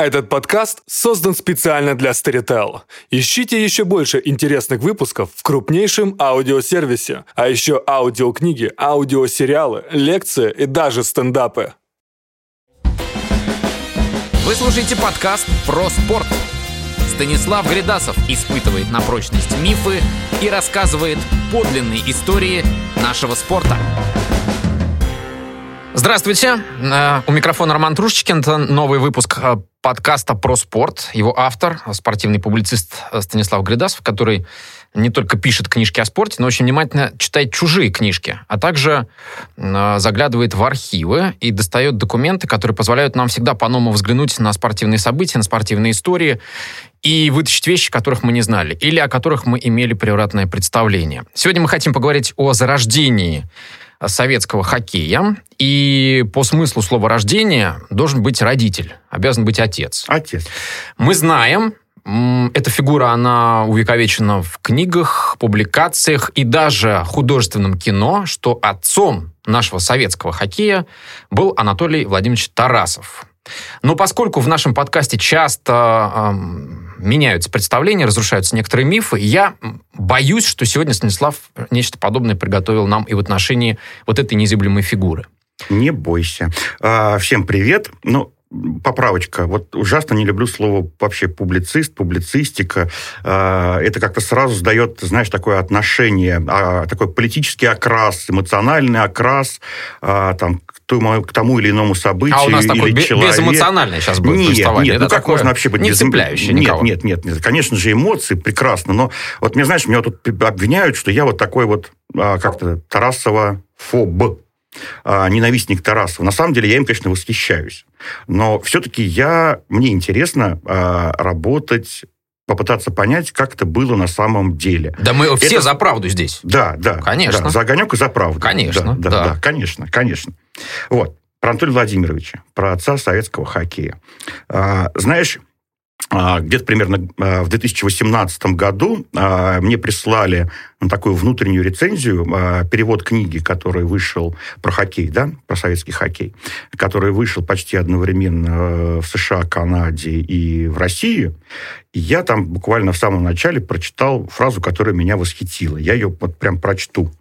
Этот подкаст создан специально для Storytel. Ищите еще больше интересных выпусков в крупнейшем аудиосервисе, а еще аудиокниги, аудиосериалы, лекции и даже стендапы. Вы слушаете подкаст про спорт. Станислав Гридасов испытывает на прочность мифы и рассказывает подлинные истории нашего спорта. Здравствуйте, э, у микрофона Роман Трушечкин, это новый выпуск э, подкаста про спорт. Его автор, спортивный публицист Станислав Гридасов, который не только пишет книжки о спорте, но очень внимательно читает чужие книжки, а также э, заглядывает в архивы и достает документы, которые позволяют нам всегда по-новому взглянуть на спортивные события, на спортивные истории и вытащить вещи, которых мы не знали, или о которых мы имели превратное представление. Сегодня мы хотим поговорить о зарождении советского хоккея. И по смыслу слова рождения должен быть родитель, обязан быть отец. Отец. Мы знаем, эта фигура, она увековечена в книгах, публикациях и даже художественном кино, что отцом нашего советского хоккея был Анатолий Владимирович Тарасов. Но поскольку в нашем подкасте часто э, меняются представления, разрушаются некоторые мифы, я боюсь, что сегодня Станислав нечто подобное приготовил нам и в отношении вот этой незыблемой фигуры. Не бойся. А, всем привет. Ну, поправочка. Вот ужасно не люблю слово вообще публицист, публицистика. А, это как-то сразу сдает, знаешь, такое отношение, а, такой политический окрас, эмоциональный окрас там, тому, к тому или иному событию. А у нас или человек. безэмоциональное сейчас будет нет, Нет, это ну как можно вообще быть не без... цепляющее нет, никого. Нет, нет, нет. Конечно же, эмоции прекрасно, но вот мне, знаешь, меня тут обвиняют, что я вот такой вот как-то Тарасова фоб а, ненавистник Тарасова. На самом деле я им, конечно, восхищаюсь. Но все-таки я, мне интересно а, работать попытаться понять, как это было на самом деле. Да мы все это... за правду здесь. Да, да. Конечно. Да, за огонек и за правду. Конечно, да. Да, да, да конечно, конечно. Вот. Про Анатолия Владимировича, про отца советского хоккея. А, знаешь, где-то примерно а, в 2018 году а, мне прислали такую внутреннюю рецензию, перевод книги, который вышел про хоккей, да, про советский хоккей, который вышел почти одновременно в США, Канаде и в России. Я там буквально в самом начале прочитал фразу, которая меня восхитила. Я ее вот прям прочту.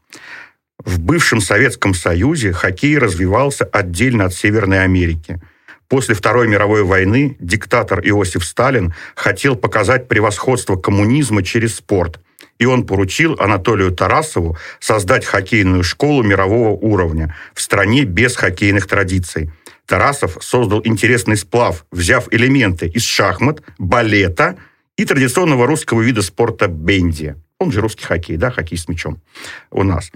В бывшем Советском Союзе хоккей развивался отдельно от Северной Америки – После Второй мировой войны диктатор Иосиф Сталин хотел показать превосходство коммунизма через спорт, и он поручил Анатолию Тарасову создать хоккейную школу мирового уровня в стране без хоккейных традиций. Тарасов создал интересный сплав, взяв элементы из шахмат, балета и традиционного русского вида спорта бенди он же русский хоккей, да, хоккей с мячом у нас.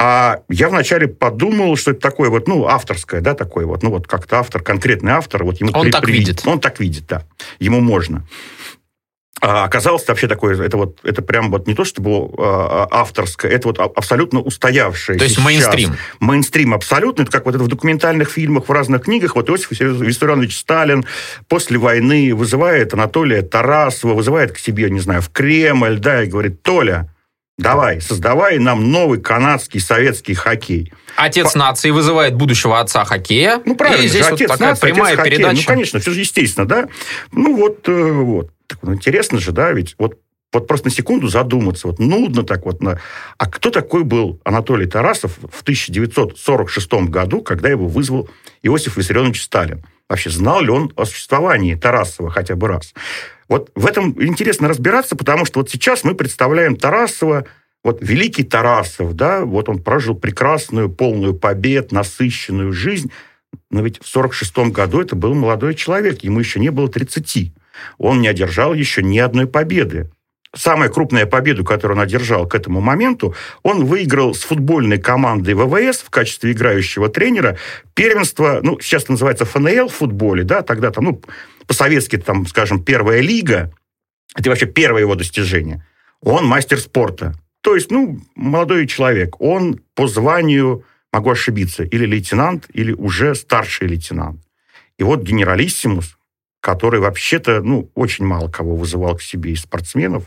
А я вначале подумал, что это такое вот, ну, авторское, да, такое вот, ну, вот как-то автор, конкретный автор, вот ему... Он при, так при, видит. Он так видит, да. Ему можно. А оказалось вообще такое, это вот, это прям вот не то, что было а, авторское, это вот абсолютно устоявшееся. То есть мейнстрим. Мейнстрим абсолютно, это как вот это в документальных фильмах, в разных книгах, вот Иосиф Виссарионович Сталин после войны вызывает Анатолия Тарасова, вызывает к себе, не знаю, в Кремль, да, и говорит, Толя, давай, создавай нам новый канадский советский хоккей. Отец По... нации вызывает будущего отца хоккея. Ну, правильно, и здесь же, вот отец такая нации, прямая отец передача. Ну, конечно, все же естественно, да. Ну, вот, э, вот. Так, ну, интересно же, да, ведь вот вот просто на секунду задуматься, вот нудно так вот. На... А кто такой был Анатолий Тарасов в 1946 году, когда его вызвал Иосиф Виссарионович Сталин? Вообще, знал ли он о существовании Тарасова хотя бы раз? Вот в этом интересно разбираться, потому что вот сейчас мы представляем Тарасова, вот великий Тарасов, да, вот он прожил прекрасную, полную побед, насыщенную жизнь, но ведь в 1946 году это был молодой человек, ему еще не было 30 он не одержал еще ни одной победы. Самая крупная победу, которую он одержал к этому моменту, он выиграл с футбольной командой ВВС в качестве играющего тренера первенство, ну, сейчас называется ФНЛ в футболе, да, тогда там, ну, по-советски, там, скажем, первая лига, это вообще первое его достижение. Он мастер спорта. То есть, ну, молодой человек. Он по званию, могу ошибиться, или лейтенант, или уже старший лейтенант. И вот генералиссимус, который вообще-то, ну, очень мало кого вызывал к себе из спортсменов,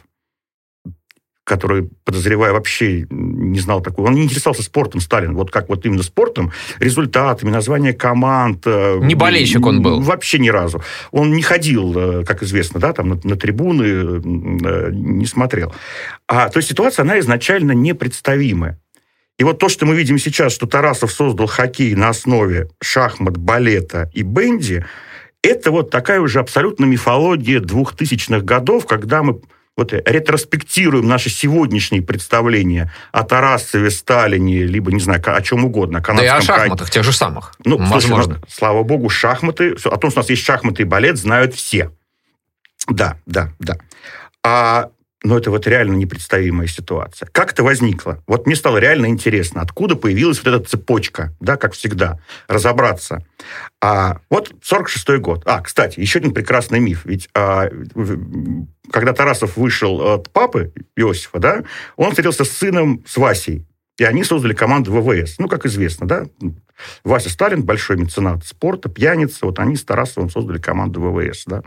который, подозреваю, вообще не знал такого. Он не интересовался спортом, Сталин. Вот как вот именно спортом, результатами, название команд. Э, не болельщик он был? Вообще ни разу. Он не ходил, э, как известно, да, там на, на трибуны, э, не смотрел. А, то есть ситуация, она изначально непредставимая. И вот то, что мы видим сейчас, что Тарасов создал хоккей на основе шахмат, балета и бенди, это вот такая уже абсолютно мифология двухтысячных годов, когда мы вот ретроспектируем наши сегодняшние представления о Тарасове, Сталине, либо, не знаю, о чем угодно. О да и о шахматах, тех же самых. Ну, возможно. Слушай, слава богу, шахматы, о том, что у нас есть шахматы и балет, знают все. Да, да, да. А но это вот реально непредставимая ситуация. Как это возникло? Вот мне стало реально интересно, откуда появилась вот эта цепочка, да, как всегда, разобраться. А вот 46-й год. А, кстати, еще один прекрасный миф. Ведь а, когда Тарасов вышел от папы Иосифа, да, он встретился с сыном, с Васей, и они создали команду ВВС. Ну, как известно, да, Вася Сталин, большой меценат спорта, пьяница, вот они с Тарасовым создали команду ВВС, да,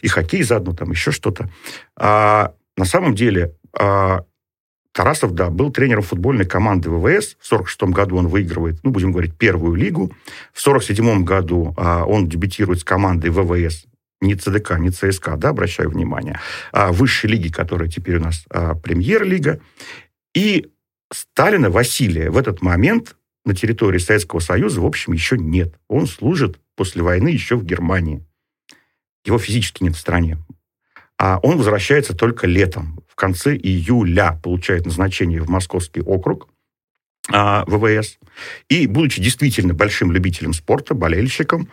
и хоккей заодно, там еще что-то. А, на самом деле а, Тарасов, да, был тренером футбольной команды ВВС. В 46 году он выигрывает, ну, будем говорить, первую лигу. В 47 году а, он дебютирует с командой ВВС не ЦДК, не ЦСКА, да, обращаю внимание, а высшей лиги, которая теперь у нас а, премьер-лига. И Сталина Василия в этот момент на территории Советского Союза, в общем, еще нет. Он служит после войны еще в Германии. Его физически нет в стране а он возвращается только летом. В конце июля получает назначение в Московский округ а, ВВС. И, будучи действительно большим любителем спорта, болельщиком,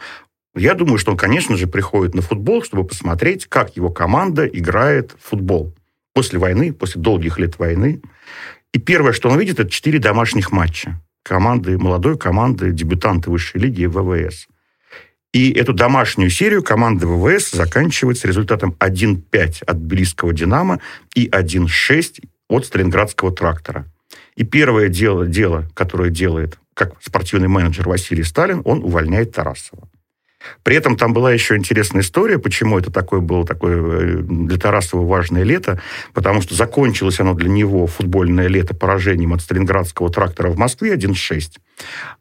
я думаю, что он, конечно же, приходит на футбол, чтобы посмотреть, как его команда играет в футбол. После войны, после долгих лет войны. И первое, что он видит, это четыре домашних матча. Команды, молодой команды, дебютанты высшей лиги ВВС. И эту домашнюю серию команда ВВС заканчивает с результатом 1-5 от Тбилисского «Динамо» и 1-6 от Сталинградского «Трактора». И первое дело, дело, которое делает как спортивный менеджер Василий Сталин, он увольняет Тарасова. При этом там была еще интересная история, почему это такое было такое э, для Тарасова важное лето, потому что закончилось оно для него футбольное лето поражением от Сталинградского трактора в Москве 1-6.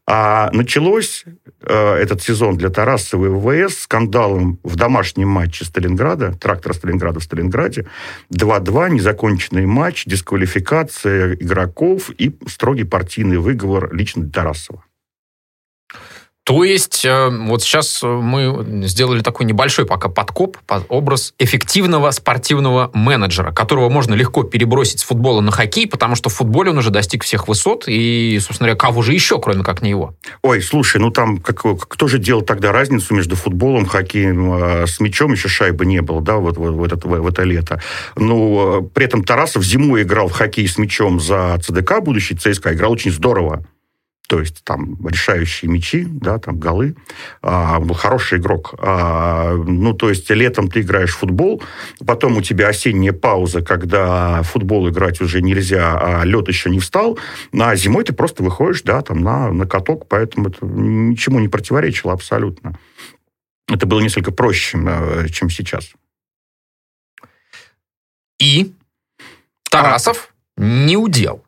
А началось э, этот сезон для Тарасова и ВВС скандалом в домашнем матче Сталинграда, трактора Сталинграда в Сталинграде, 2-2, незаконченный матч, дисквалификация игроков и строгий партийный выговор лично для Тарасова. То есть э, вот сейчас мы сделали такой небольшой пока подкоп под образ эффективного спортивного менеджера, которого можно легко перебросить с футбола на хоккей, потому что в футболе он уже достиг всех высот, и, собственно говоря, кого же еще, кроме как не его? Ой, слушай, ну там как, кто же делал тогда разницу между футболом, хоккеем, а с мячом еще шайбы не было, да, вот, вот, вот, это, в это лето. Ну, при этом Тарасов зимой играл в хоккей с мячом за ЦДК, будущий ЦСКА, играл очень здорово то есть там решающие мячи, да, там голы. А, был хороший игрок. А, ну, то есть летом ты играешь в футбол, потом у тебя осенняя пауза, когда футбол играть уже нельзя, а лед еще не встал, а зимой ты просто выходишь, да, там на, на каток, поэтому это ничему не противоречило абсолютно. Это было несколько проще, э, чем сейчас. И Тарасов а, не удел.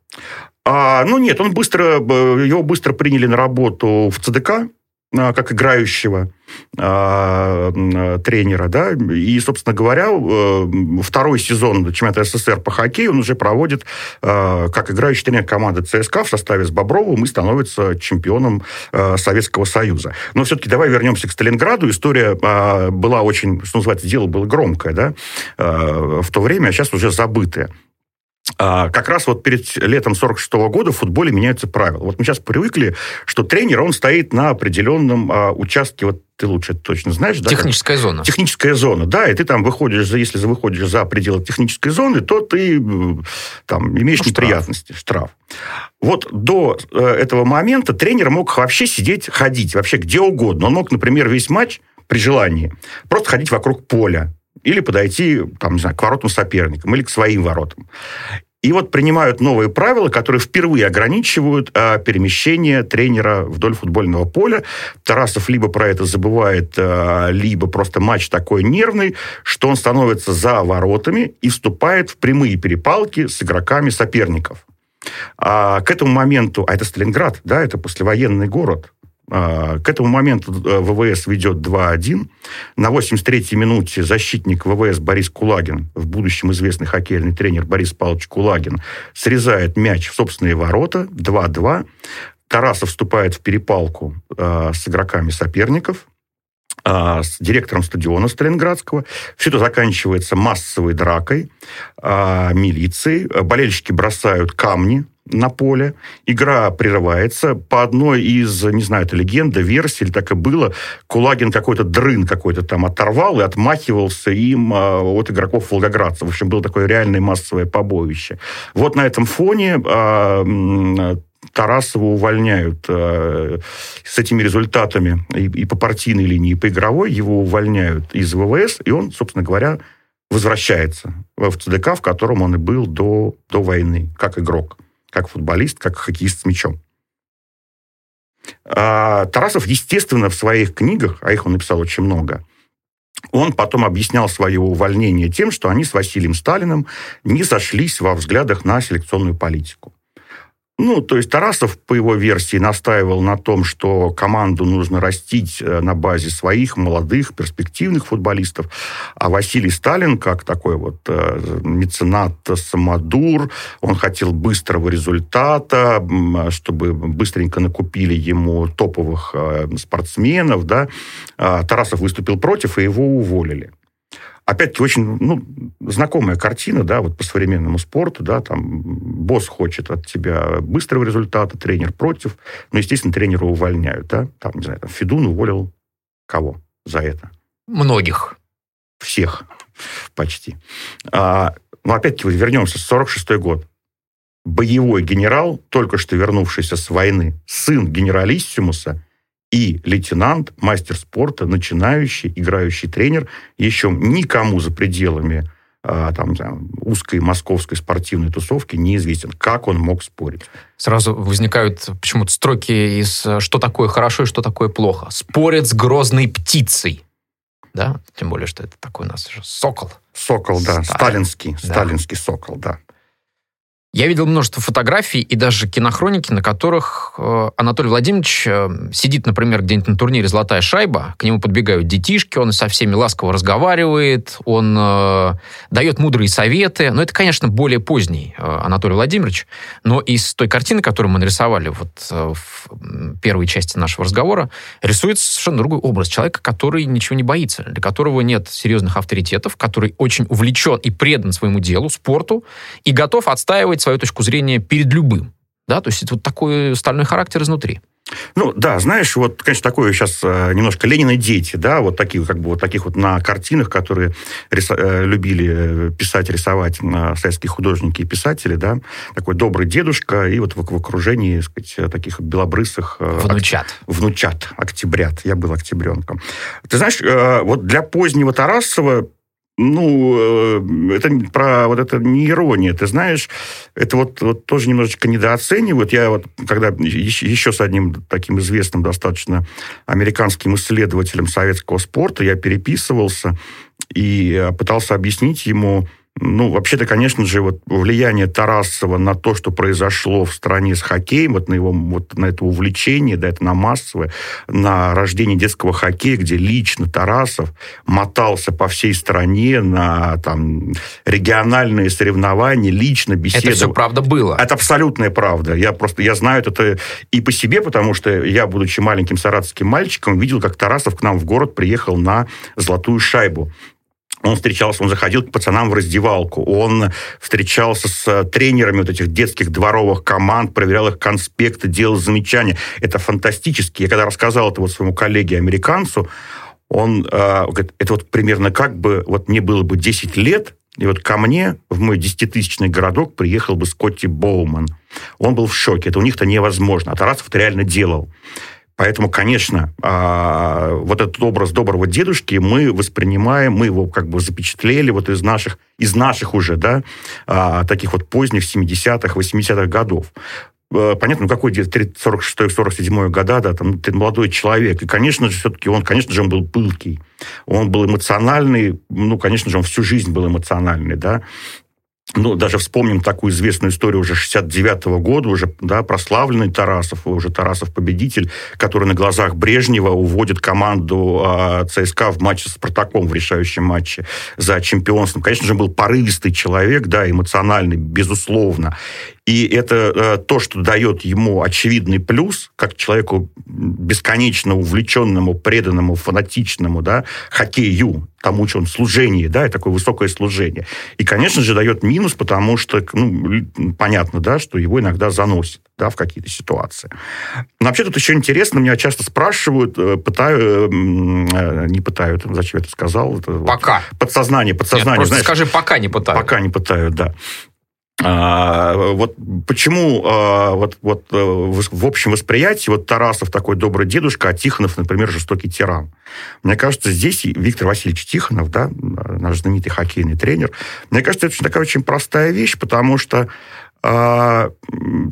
А, ну нет, он быстро, его быстро приняли на работу в ЦДК, а, как играющего э, тренера, да, и, собственно говоря, э, второй сезон чемпионата СССР по хоккею он уже проводит э, как играющий тренер команды ЦСКА в составе с Бобровым и становится чемпионом э, Советского Союза. Но все-таки давай вернемся к Сталинграду. История э, была очень, что называется, дело было громкое, да, э, в то время, а сейчас уже забытое. А, как раз вот перед летом 46 -го года в футболе меняются правила. Вот мы сейчас привыкли, что тренер, он стоит на определенном а, участке, вот ты лучше точно знаешь, да? Техническая зона. Техническая зона, да, и ты там выходишь, если выходишь за пределы технической зоны, то ты там имеешь ну, неприятности, штраф. штраф. Вот до э, этого момента тренер мог вообще сидеть, ходить, вообще где угодно. Он мог, например, весь матч при желании просто ходить вокруг поля, или подойти там, не знаю, к воротам соперникам или к своим воротам. И вот принимают новые правила, которые впервые ограничивают а, перемещение тренера вдоль футбольного поля. Тарасов либо про это забывает, а, либо просто матч такой нервный, что он становится за воротами и вступает в прямые перепалки с игроками соперников. А к этому моменту, а это Сталинград, да, это послевоенный город, к этому моменту э, ВВС ведет 2-1. На 83-й минуте защитник ВВС Борис Кулагин, в будущем известный хоккейный тренер Борис Павлович Кулагин, срезает мяч в собственные ворота 2-2. Тарасов вступает в перепалку э, с игроками соперников, э, с директором стадиона Сталинградского. Все это заканчивается массовой дракой, э, милицией. Болельщики бросают камни на поле. Игра прерывается. По одной из, не знаю, это легенда, версия, или так и было, Кулагин какой-то дрын какой-то там оторвал и отмахивался им а, от игроков волгоградцев. В общем, было такое реальное массовое побоище. Вот на этом фоне а, Тарасова увольняют э, с этими результатами и, и по партийной линии, и по игровой, его увольняют из ВВС, и он, собственно говоря, возвращается в ЦДК, в котором он и был до, до войны, как игрок как футболист, как хоккеист с мячом. А Тарасов, естественно, в своих книгах, а их он написал очень много, он потом объяснял свое увольнение тем, что они с Василием Сталиным не сошлись во взглядах на селекционную политику. Ну, то есть Тарасов, по его версии, настаивал на том, что команду нужно растить э, на базе своих молодых, перспективных футболистов. А Василий Сталин, как такой вот э, меценат самодур, он хотел быстрого результата, чтобы быстренько накупили ему топовых э, спортсменов, да. А Тарасов выступил против, и его уволили опять-таки, очень ну, знакомая картина, да, вот по современному спорту, да, там босс хочет от тебя быстрого результата, тренер против, но, естественно, тренера увольняют, да, там, не знаю, там, Федун уволил кого за это? Многих. Всех почти. А, но опять-таки, вернемся, 46-й год. Боевой генерал, только что вернувшийся с войны, сын генералиссимуса – и лейтенант, мастер спорта, начинающий, играющий тренер, еще никому за пределами а, там, знаю, узкой московской спортивной тусовки неизвестен, как он мог спорить. Сразу возникают почему-то строки из «что такое хорошо и что такое плохо». Спорят с грозной птицей. Да? Тем более, что это такой у нас же сокол. Сокол, да, Сталин. сталинский, да. сталинский сокол, да. Я видел множество фотографий и даже кинохроники, на которых э, Анатолий Владимирович э, сидит, например, где-нибудь на турнире «Золотая шайба», к нему подбегают детишки, он со всеми ласково разговаривает, он э, дает мудрые советы. Но это, конечно, более поздний э, Анатолий Владимирович. Но из той картины, которую мы нарисовали вот в первой части нашего разговора, рисуется совершенно другой образ человека, который ничего не боится, для которого нет серьезных авторитетов, который очень увлечен и предан своему делу, спорту, и готов отстаивать свою точку зрения перед любым. Да, то есть это вот такой стальной характер изнутри. Ну, да, знаешь, вот, конечно, такое сейчас э, немножко Ленина дети, да, вот такие, как бы, вот таких вот на картинах, которые рисо- э, любили э, писать, рисовать советские художники и писатели, да, такой добрый дедушка, и вот в, в окружении, так сказать, таких белобрысых... Внучат. Ок- внучат, октябрят. Я был октябренком. Ты знаешь, вот для позднего Тарасова ну, э, это про вот это не ирония, ты знаешь, это вот, вот тоже немножечко недооценивают. Я вот, когда еще, еще с одним таким известным достаточно американским исследователем советского спорта я переписывался и пытался объяснить ему, ну, вообще-то, конечно же, вот влияние Тарасова на то, что произошло в стране с хоккеем, вот на его вот на это увлечение, да, это на массовое, на рождение детского хоккея, где лично Тарасов мотался по всей стране на там региональные соревнования, лично беседовал. Это все правда было. Это абсолютная правда. Я просто, я знаю это и по себе, потому что я, будучи маленьким саратовским мальчиком, видел, как Тарасов к нам в город приехал на золотую шайбу. Он встречался, он заходил к пацанам в раздевалку, он встречался с тренерами вот этих детских дворовых команд, проверял их конспекты, делал замечания. Это фантастически. Я когда рассказал это вот своему коллеге-американцу, он э, говорит, это вот примерно как бы, вот мне было бы 10 лет, и вот ко мне в мой десятитысячный городок приехал бы Скотти Боуман. Он был в шоке. Это у них-то невозможно. А Тарасов это реально делал. Поэтому, конечно, а, вот этот образ доброго дедушки мы воспринимаем, мы его как бы запечатлели вот из наших, из наших уже, да, а, таких вот поздних 70-х, 80-х годов э, понятно, ну какой где-то 46-47 года, да, там, ты молодой человек. И, конечно же, все-таки он, конечно же, он был пылкий. Он был эмоциональный, ну, конечно же, он всю жизнь был эмоциональный, да. Ну, даже вспомним такую известную историю уже 69-го года, уже, да, прославленный Тарасов, уже Тарасов победитель, который на глазах Брежнева уводит команду э, ЦСКА в матче с Спартаком, в решающем матче за чемпионство. Конечно же, был порывистый человек, да, эмоциональный, безусловно. И это э, то, что дает ему очевидный плюс, как человеку бесконечно увлеченному, преданному, фанатичному, да, хоккею, тому, что он служение, да, и такое высокое служение. И, конечно же, дает минус, потому что, ну, понятно, да, что его иногда заносит, да, в какие-то ситуации. Но вообще тут еще интересно, меня часто спрашивают, э, пытаю, э, не пытают, зачем я это сказал? Это пока. Вот, подсознание, подсознание. Нет, просто знаешь, скажи, пока не пытают. Пока не пытают, да. А, вот почему а, вот, вот э, в общем восприятии вот Тарасов такой добрый дедушка, а Тихонов, например, жестокий тиран. Мне кажется, здесь Виктор Васильевич Тихонов, да, наш знаменитый хоккейный тренер, мне кажется, это такая очень простая вещь, потому что а,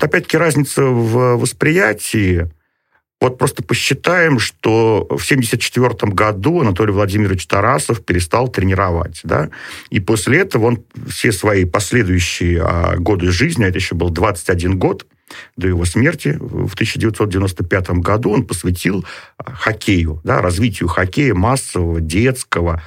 опять-таки разница в восприятии вот просто посчитаем, что в 1974 году Анатолий Владимирович Тарасов перестал тренировать, да, и после этого он все свои последующие а, годы жизни, а это еще был 21 год, до его смерти в 1995 году он посвятил а, хоккею, да, развитию хоккея массового, детского,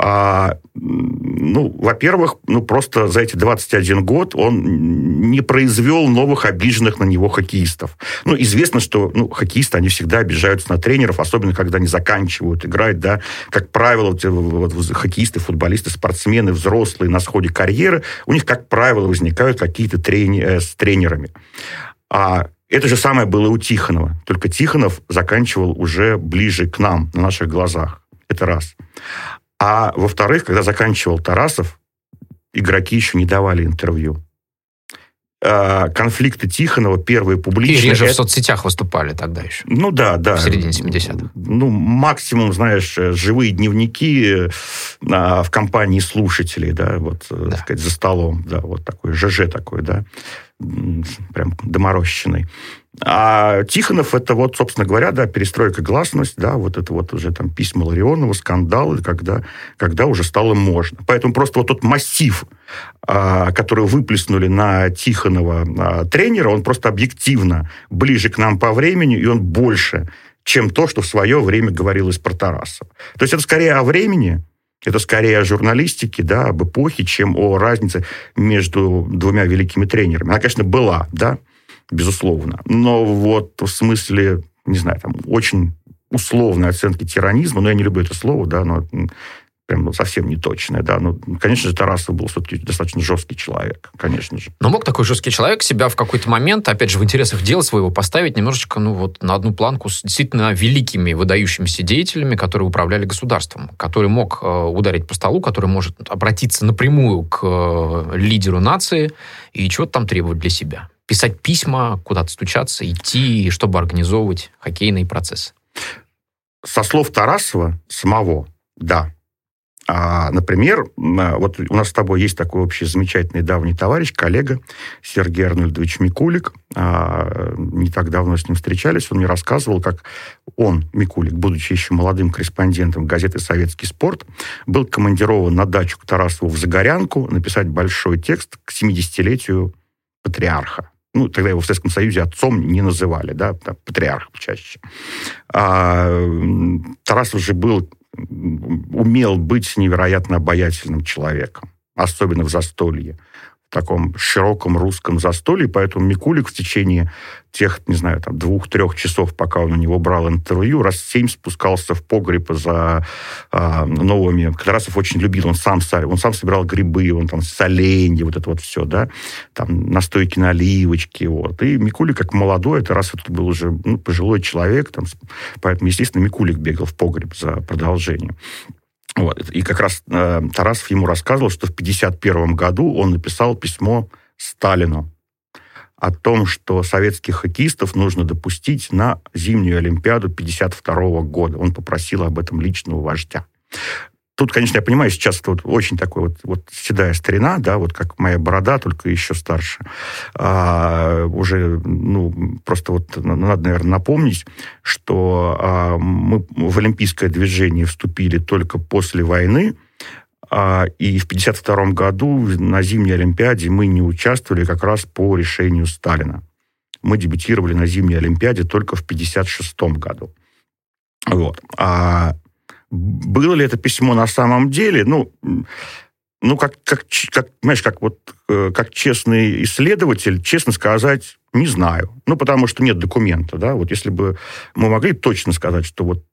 а, ну, во-первых, ну, просто за эти 21 год он не произвел новых обиженных на него хоккеистов. Ну, известно, что ну, хоккеисты, они всегда обижаются на тренеров, особенно когда они заканчивают играть, да. Как правило, вот, вот, хоккеисты, футболисты, спортсмены, взрослые на сходе карьеры, у них, как правило, возникают какие-то трени э, с тренерами. А это же самое было у Тихонова. Только Тихонов заканчивал уже ближе к нам, на наших глазах. Это раз. А во-вторых, когда заканчивал Тарасов, игроки еще не давали интервью. А, конфликты Тихонова первые публичные... И реже это... в соцсетях выступали тогда еще. Ну да, да. В середине 70-х. Ну, максимум, знаешь, живые дневники а, в компании слушателей, да, вот, э, да. так сказать, за столом, да, вот такой ЖЖ такой, да, прям доморощенный. А Тихонов это вот, собственно говоря, да, перестройка гласность, да, вот это вот уже там письма Ларионова, скандалы, когда, когда уже стало можно. Поэтому просто вот тот массив, а, который выплеснули на Тихонова а, тренера, он просто объективно ближе к нам по времени, и он больше, чем то, что в свое время говорилось про Тарасова. То есть это скорее о времени, это скорее о журналистике, да, об эпохе, чем о разнице между двумя великими тренерами. Она, конечно, была, да, безусловно. Но вот в смысле, не знаю, там очень условной оценки тиранизма, но я не люблю это слово, да, но прям ну, совсем не точное, да. Ну, конечно же, Тарасов был все-таки достаточно жесткий человек, конечно же. Но мог такой жесткий человек себя в какой-то момент, опять же, в интересах дела своего поставить немножечко, ну, вот на одну планку с действительно великими, выдающимися деятелями, которые управляли государством, который мог э, ударить по столу, который может обратиться напрямую к э, лидеру нации и чего-то там требовать для себя писать письма, куда-то стучаться, идти, чтобы организовывать хоккейные процессы? Со слов Тарасова самого, да. А, например, вот у нас с тобой есть такой общий замечательный давний товарищ, коллега Сергей Арнольдович Микулик. А, не так давно с ним встречались. Он мне рассказывал, как он, Микулик, будучи еще молодым корреспондентом газеты «Советский спорт», был командирован на дачу к Тарасову в Загорянку написать большой текст к 70-летию патриарха ну, тогда его в Советском Союзе отцом не называли, да, там, патриарх чаще. А, Тарасов же был, умел быть невероятно обаятельным человеком, особенно в застолье таком широком русском застолье, поэтому Микулик в течение тех, не знаю, там, двух-трех часов, пока он у него брал интервью, раз семь спускался в погреб за э, новыми. Кадрасов очень любил, он сам, он сам собирал грибы, он там соленья, вот это вот все, да, там настойки на оливочки, вот. И Микулик, как молодой, это раз это был уже ну, пожилой человек, там, поэтому, естественно, Микулик бегал в погреб за продолжением. Вот. И как раз э, Тарасов ему рассказывал, что в 1951 году он написал письмо Сталину о том, что советских хоккеистов нужно допустить на зимнюю Олимпиаду 1952 года. Он попросил об этом личного вождя. Тут, конечно, я понимаю, сейчас вот очень такой вот, вот седая старина, да, вот как моя борода, только еще старше. А, уже, ну, просто вот надо, наверное, напомнить, что а, мы в олимпийское движение вступили только после войны, А, и в 1952 году на зимней Олимпиаде мы не участвовали как раз по решению Сталина. Мы дебютировали на зимней Олимпиаде только в 1956 году. Вот. А было ли это письмо на самом деле? Ну, ну как, как, как, знаешь, как, вот, э, как честный исследователь, честно сказать, не знаю. Ну, потому что нет документа, да. Вот если бы мы могли точно сказать, что вот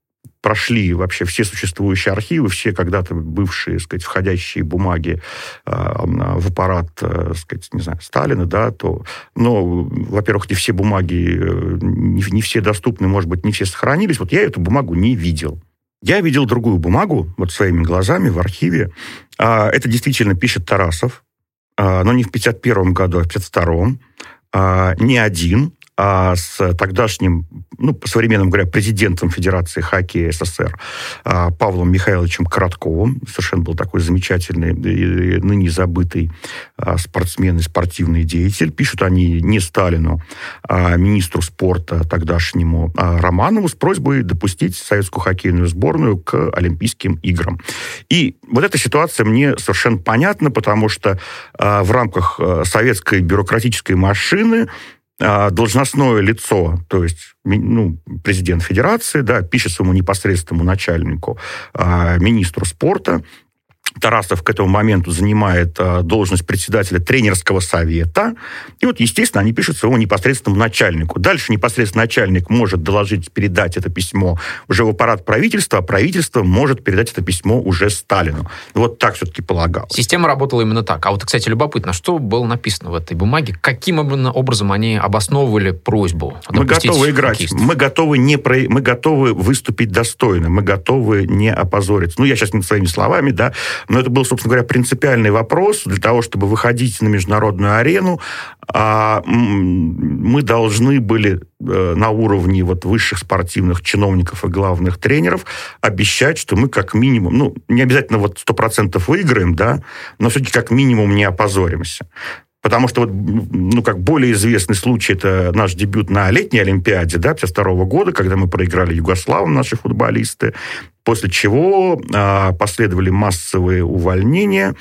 прошли вообще все существующие архивы, все когда-то бывшие, сказать, входящие бумаги э, в аппарат, э, сказать, не знаю, Сталина, да, то, но, во-первых, не все бумаги, э, не, не все доступны, может быть, не все сохранились. Вот я эту бумагу не видел. Я видел другую бумагу, вот своими глазами в архиве. А, это действительно пишет Тарасов, а, но не в 51 году, а в 52 а, не один, а с тогдашним, ну, по современным говоря, президентом Федерации хоккея СССР а, Павлом Михайловичем Коротковым. Совершенно был такой замечательный, ныне забытый а, спортсмен и спортивный деятель. Пишут они не Сталину, а министру спорта тогдашнему Романову с просьбой допустить советскую хоккейную сборную к Олимпийским играм. И вот эта ситуация мне совершенно понятна, потому что в рамках советской бюрократической машины а, должностное лицо, то есть ну, президент федерации, да, пишет своему непосредственному начальнику, а, министру спорта, Тарасов к этому моменту занимает э, должность председателя тренерского совета. И вот, естественно, они пишут своему непосредственному начальнику. Дальше непосредственно начальник может доложить, передать это письмо уже в аппарат правительства, а правительство может передать это письмо уже Сталину. Вот так все-таки полагалось. Система работала именно так. А вот, кстати, любопытно, что было написано в этой бумаге? Каким образом они обосновывали просьбу? Мы готовы играть. Хоккеистов? Мы готовы, не про... мы готовы выступить достойно. Мы готовы не опозориться. Ну, я сейчас не своими словами, да, но это был, собственно говоря, принципиальный вопрос для того, чтобы выходить на международную арену. А мы должны были э, на уровне вот высших спортивных чиновников и главных тренеров обещать, что мы как минимум, ну, не обязательно вот 100% выиграем, да, но все-таки как минимум не опозоримся. Потому что вот, ну, как более известный случай, это наш дебют на летней Олимпиаде, да, 52 года, когда мы проиграли Югославам, наши футболисты, после чего а, последовали массовые увольнения,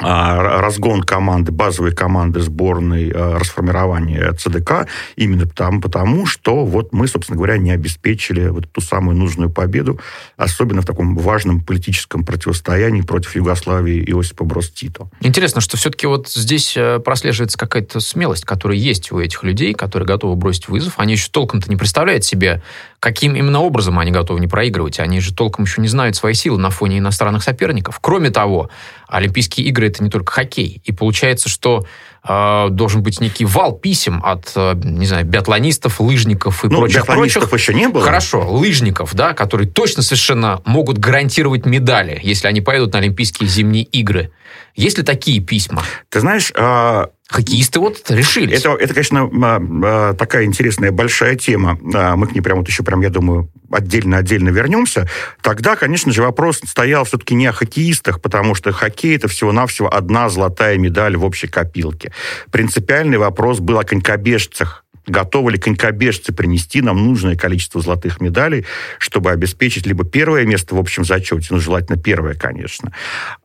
разгон команды, базовой команды сборной, а, расформирование ЦДК, именно потому, потому, что вот мы, собственно говоря, не обеспечили вот ту самую нужную победу, особенно в таком важном политическом противостоянии против Югославии Иосипа Брос Тито. Интересно, что все-таки вот здесь э, прослеживается какая-то смелость, которая есть у этих людей, которые готовы бросить вызов. Они еще толком-то не представляют себе, каким именно образом они готовы не проигрывать. Они же толком еще не знают свои силы на фоне иностранных соперников. Кроме того, Олимпийские игры это не только хоккей. И получается, что э, должен быть некий вал писем от, э, не знаю, биатлонистов, лыжников и ну, прочих. Биатлонистов прочих. еще не было. Хорошо, лыжников, да, которые точно совершенно могут гарантировать медали, если они поедут на Олимпийские зимние игры. Есть ли такие письма? Ты знаешь, э, Хоккеисты вот решили. Это, это, конечно, а, а, такая интересная большая тема. А, мы к ней прям вот еще прям, я думаю, отдельно-отдельно вернемся. Тогда, конечно же, вопрос стоял все-таки не о хоккеистах, потому что хоккей это всего-навсего одна золотая медаль в общей копилке. Принципиальный вопрос был о конькобежцах готовы ли конькобежцы принести нам нужное количество золотых медалей, чтобы обеспечить либо первое место в общем зачете, ну, желательно первое, конечно.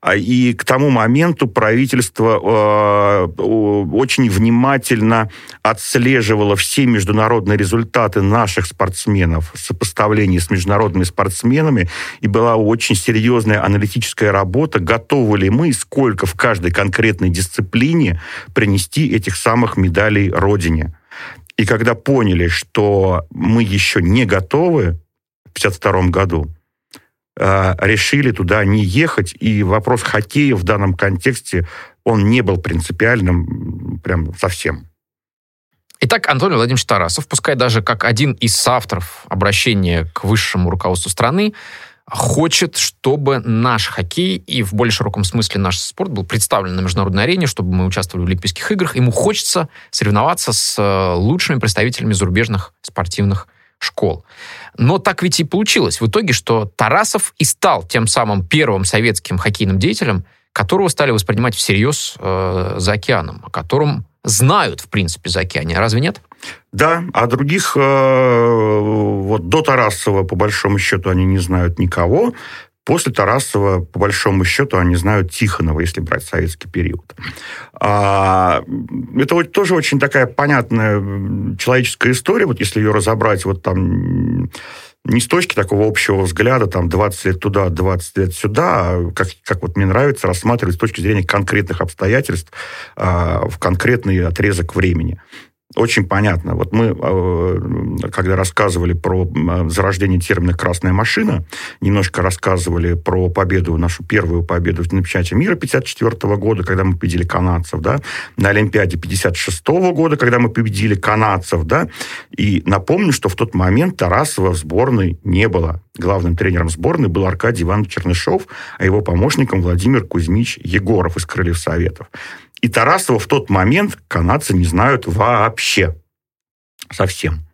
А, и к тому моменту правительство э, очень внимательно отслеживало все международные результаты наших спортсменов в сопоставлении с международными спортсменами, и была очень серьезная аналитическая работа, готовы ли мы, сколько в каждой конкретной дисциплине принести этих самых медалей Родине. И когда поняли, что мы еще не готовы в 1952 году, э, решили туда не ехать. И вопрос хоккея в данном контексте, он не был принципиальным прям совсем. Итак, Антоний Владимирович Тарасов, пускай даже как один из авторов обращения к высшему руководству страны, хочет, чтобы наш хоккей и в более широком смысле наш спорт был представлен на международной арене, чтобы мы участвовали в Олимпийских играх. Ему хочется соревноваться с э, лучшими представителями зарубежных спортивных школ. Но так ведь и получилось в итоге, что Тарасов и стал тем самым первым советским хоккейным деятелем, которого стали воспринимать всерьез э, за океаном, о котором знают, в принципе, за океане. Разве нет? Да, а других, э, вот до Тарасова, по большому счету, они не знают никого. После Тарасова, по большому счету, они знают Тихонова, если брать советский период. А, это вот тоже очень такая понятная человеческая история, вот если ее разобрать вот там не с точки такого общего взгляда, там, 20 лет туда, 20 лет сюда, а как, как вот мне нравится рассматривать с точки зрения конкретных обстоятельств а, в конкретный отрезок времени очень понятно. Вот мы, э, когда рассказывали про зарождение термина «красная машина», немножко рассказывали про победу, нашу первую победу на чемпионате мира 54 года, когда мы победили канадцев, да, на Олимпиаде 56 года, когда мы победили канадцев, да, и напомню, что в тот момент Тарасова в сборной не было. Главным тренером сборной был Аркадий Иванович Чернышов, а его помощником Владимир Кузьмич Егоров из «Крыльев Советов». И Тарасова в тот момент канадцы не знают вообще. Совсем.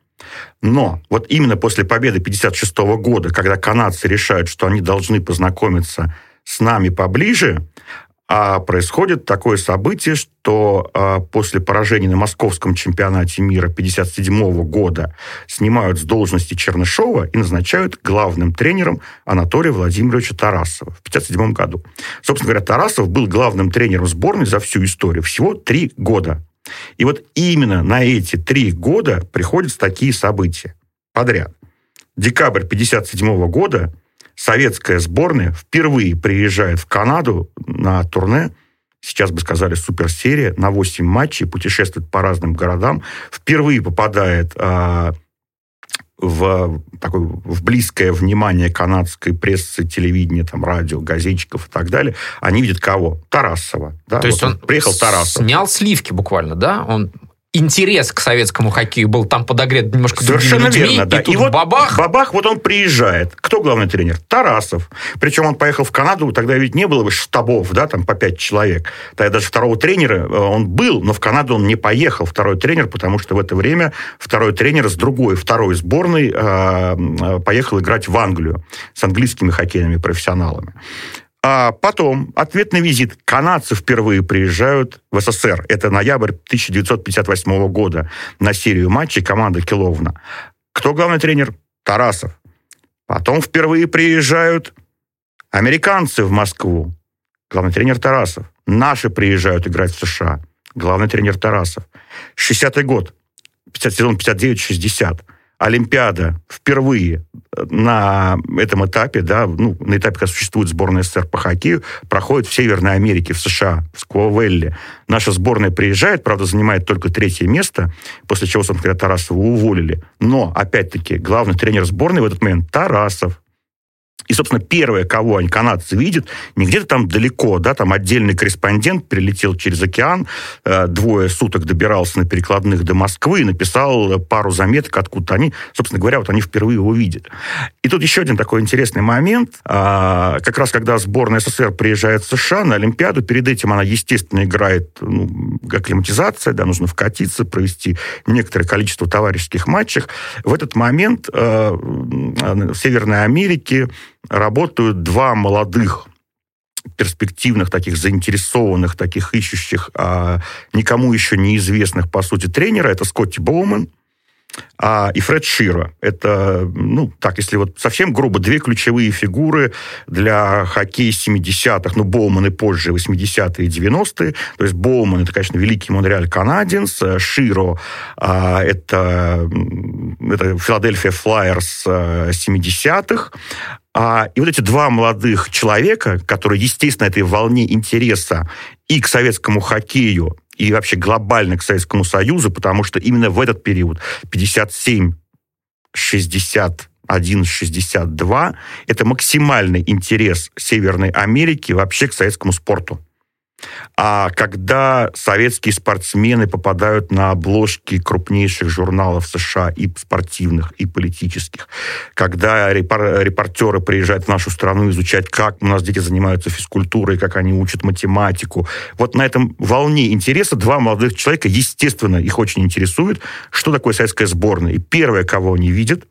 Но вот именно после победы 1956 года, когда канадцы решают, что они должны познакомиться с нами поближе, а происходит такое событие, что а, после поражения на московском чемпионате мира 1957 года снимают с должности Чернышова и назначают главным тренером Анатолия Владимировича Тарасова в 1957 году. Собственно говоря, Тарасов был главным тренером сборной за всю историю. Всего три года. И вот именно на эти три года приходят такие события подряд. Декабрь 1957 года советская сборная впервые приезжает в Канаду на турне, сейчас бы сказали суперсерия, на 8 матчей, путешествует по разным городам, впервые попадает э, в, такой, в близкое внимание канадской прессы, телевидения, там, радио, газетчиков и так далее. Они видят кого? Тарасова. Да? То вот есть он, он приехал Тарасов. Снял сливки буквально, да? Он интерес к советскому хоккею был там подогрет немножко Совершенно другими людьми, верно, да. И, тут и вот бабах. Бабах, вот он приезжает. Кто главный тренер? Тарасов. Причем он поехал в Канаду, тогда ведь не было бы штабов, да, там по пять человек. Тогда даже второго тренера э, он был, но в Канаду он не поехал, второй тренер, потому что в это время второй тренер с другой, второй сборной э, э поехал играть в Англию с английскими хоккейными профессионалами. А потом ответный визит. Канадцы впервые приезжают в СССР. Это ноябрь 1958 года на серию матчей команды Киловна. Кто главный тренер? Тарасов. Потом впервые приезжают американцы в Москву. Главный тренер Тарасов. Наши приезжают играть в США. Главный тренер Тарасов. 60-й год. 50, сезон 59-60. Олимпиада впервые на этом этапе, да, ну, на этапе, когда существует сборная СССР по хоккею, проходит в Северной Америке, в США, в Сквовелле. Наша сборная приезжает, правда, занимает только третье место, после чего, собственно говоря, Тарасова уволили. Но, опять-таки, главный тренер сборной в этот момент Тарасов. И, собственно, первое, кого они, канадцы, видят, не где-то там далеко, да, там отдельный корреспондент прилетел через океан, э, двое суток добирался на перекладных до Москвы и написал пару заметок, откуда они, собственно говоря, вот они впервые его видят. И тут еще один такой интересный момент. А, как раз когда сборная СССР приезжает в США на Олимпиаду, перед этим она, естественно, играет ну, акклиматизация, да, нужно вкатиться, провести некоторое количество товарищеских матчей. В этот момент э, в Северной Америке работают два молодых перспективных, таких заинтересованных, таких ищущих, а, никому еще неизвестных, по сути, тренера. Это Скотти Боуман а, и Фред Шира. Это, ну, так, если вот совсем грубо, две ключевые фигуры для хоккея 70-х, ну, Боуман и позже, 80-е и 90-е. То есть Боуман, это, конечно, великий Монреаль Канаденс, Широ, а, это, это Филадельфия Флайерс 70-х, а, и вот эти два молодых человека, которые, естественно, этой волне интереса и к советскому хоккею, и вообще глобально к Советскому Союзу, потому что именно в этот период, 57 61, 62, это максимальный интерес Северной Америки вообще к советскому спорту. А когда советские спортсмены попадают на обложки крупнейших журналов США и спортивных, и политических, когда репортеры приезжают в нашу страну изучать, как у нас дети занимаются физкультурой, как они учат математику, вот на этом волне интереса два молодых человека, естественно, их очень интересует, что такое советская сборная. И первое, кого они видят,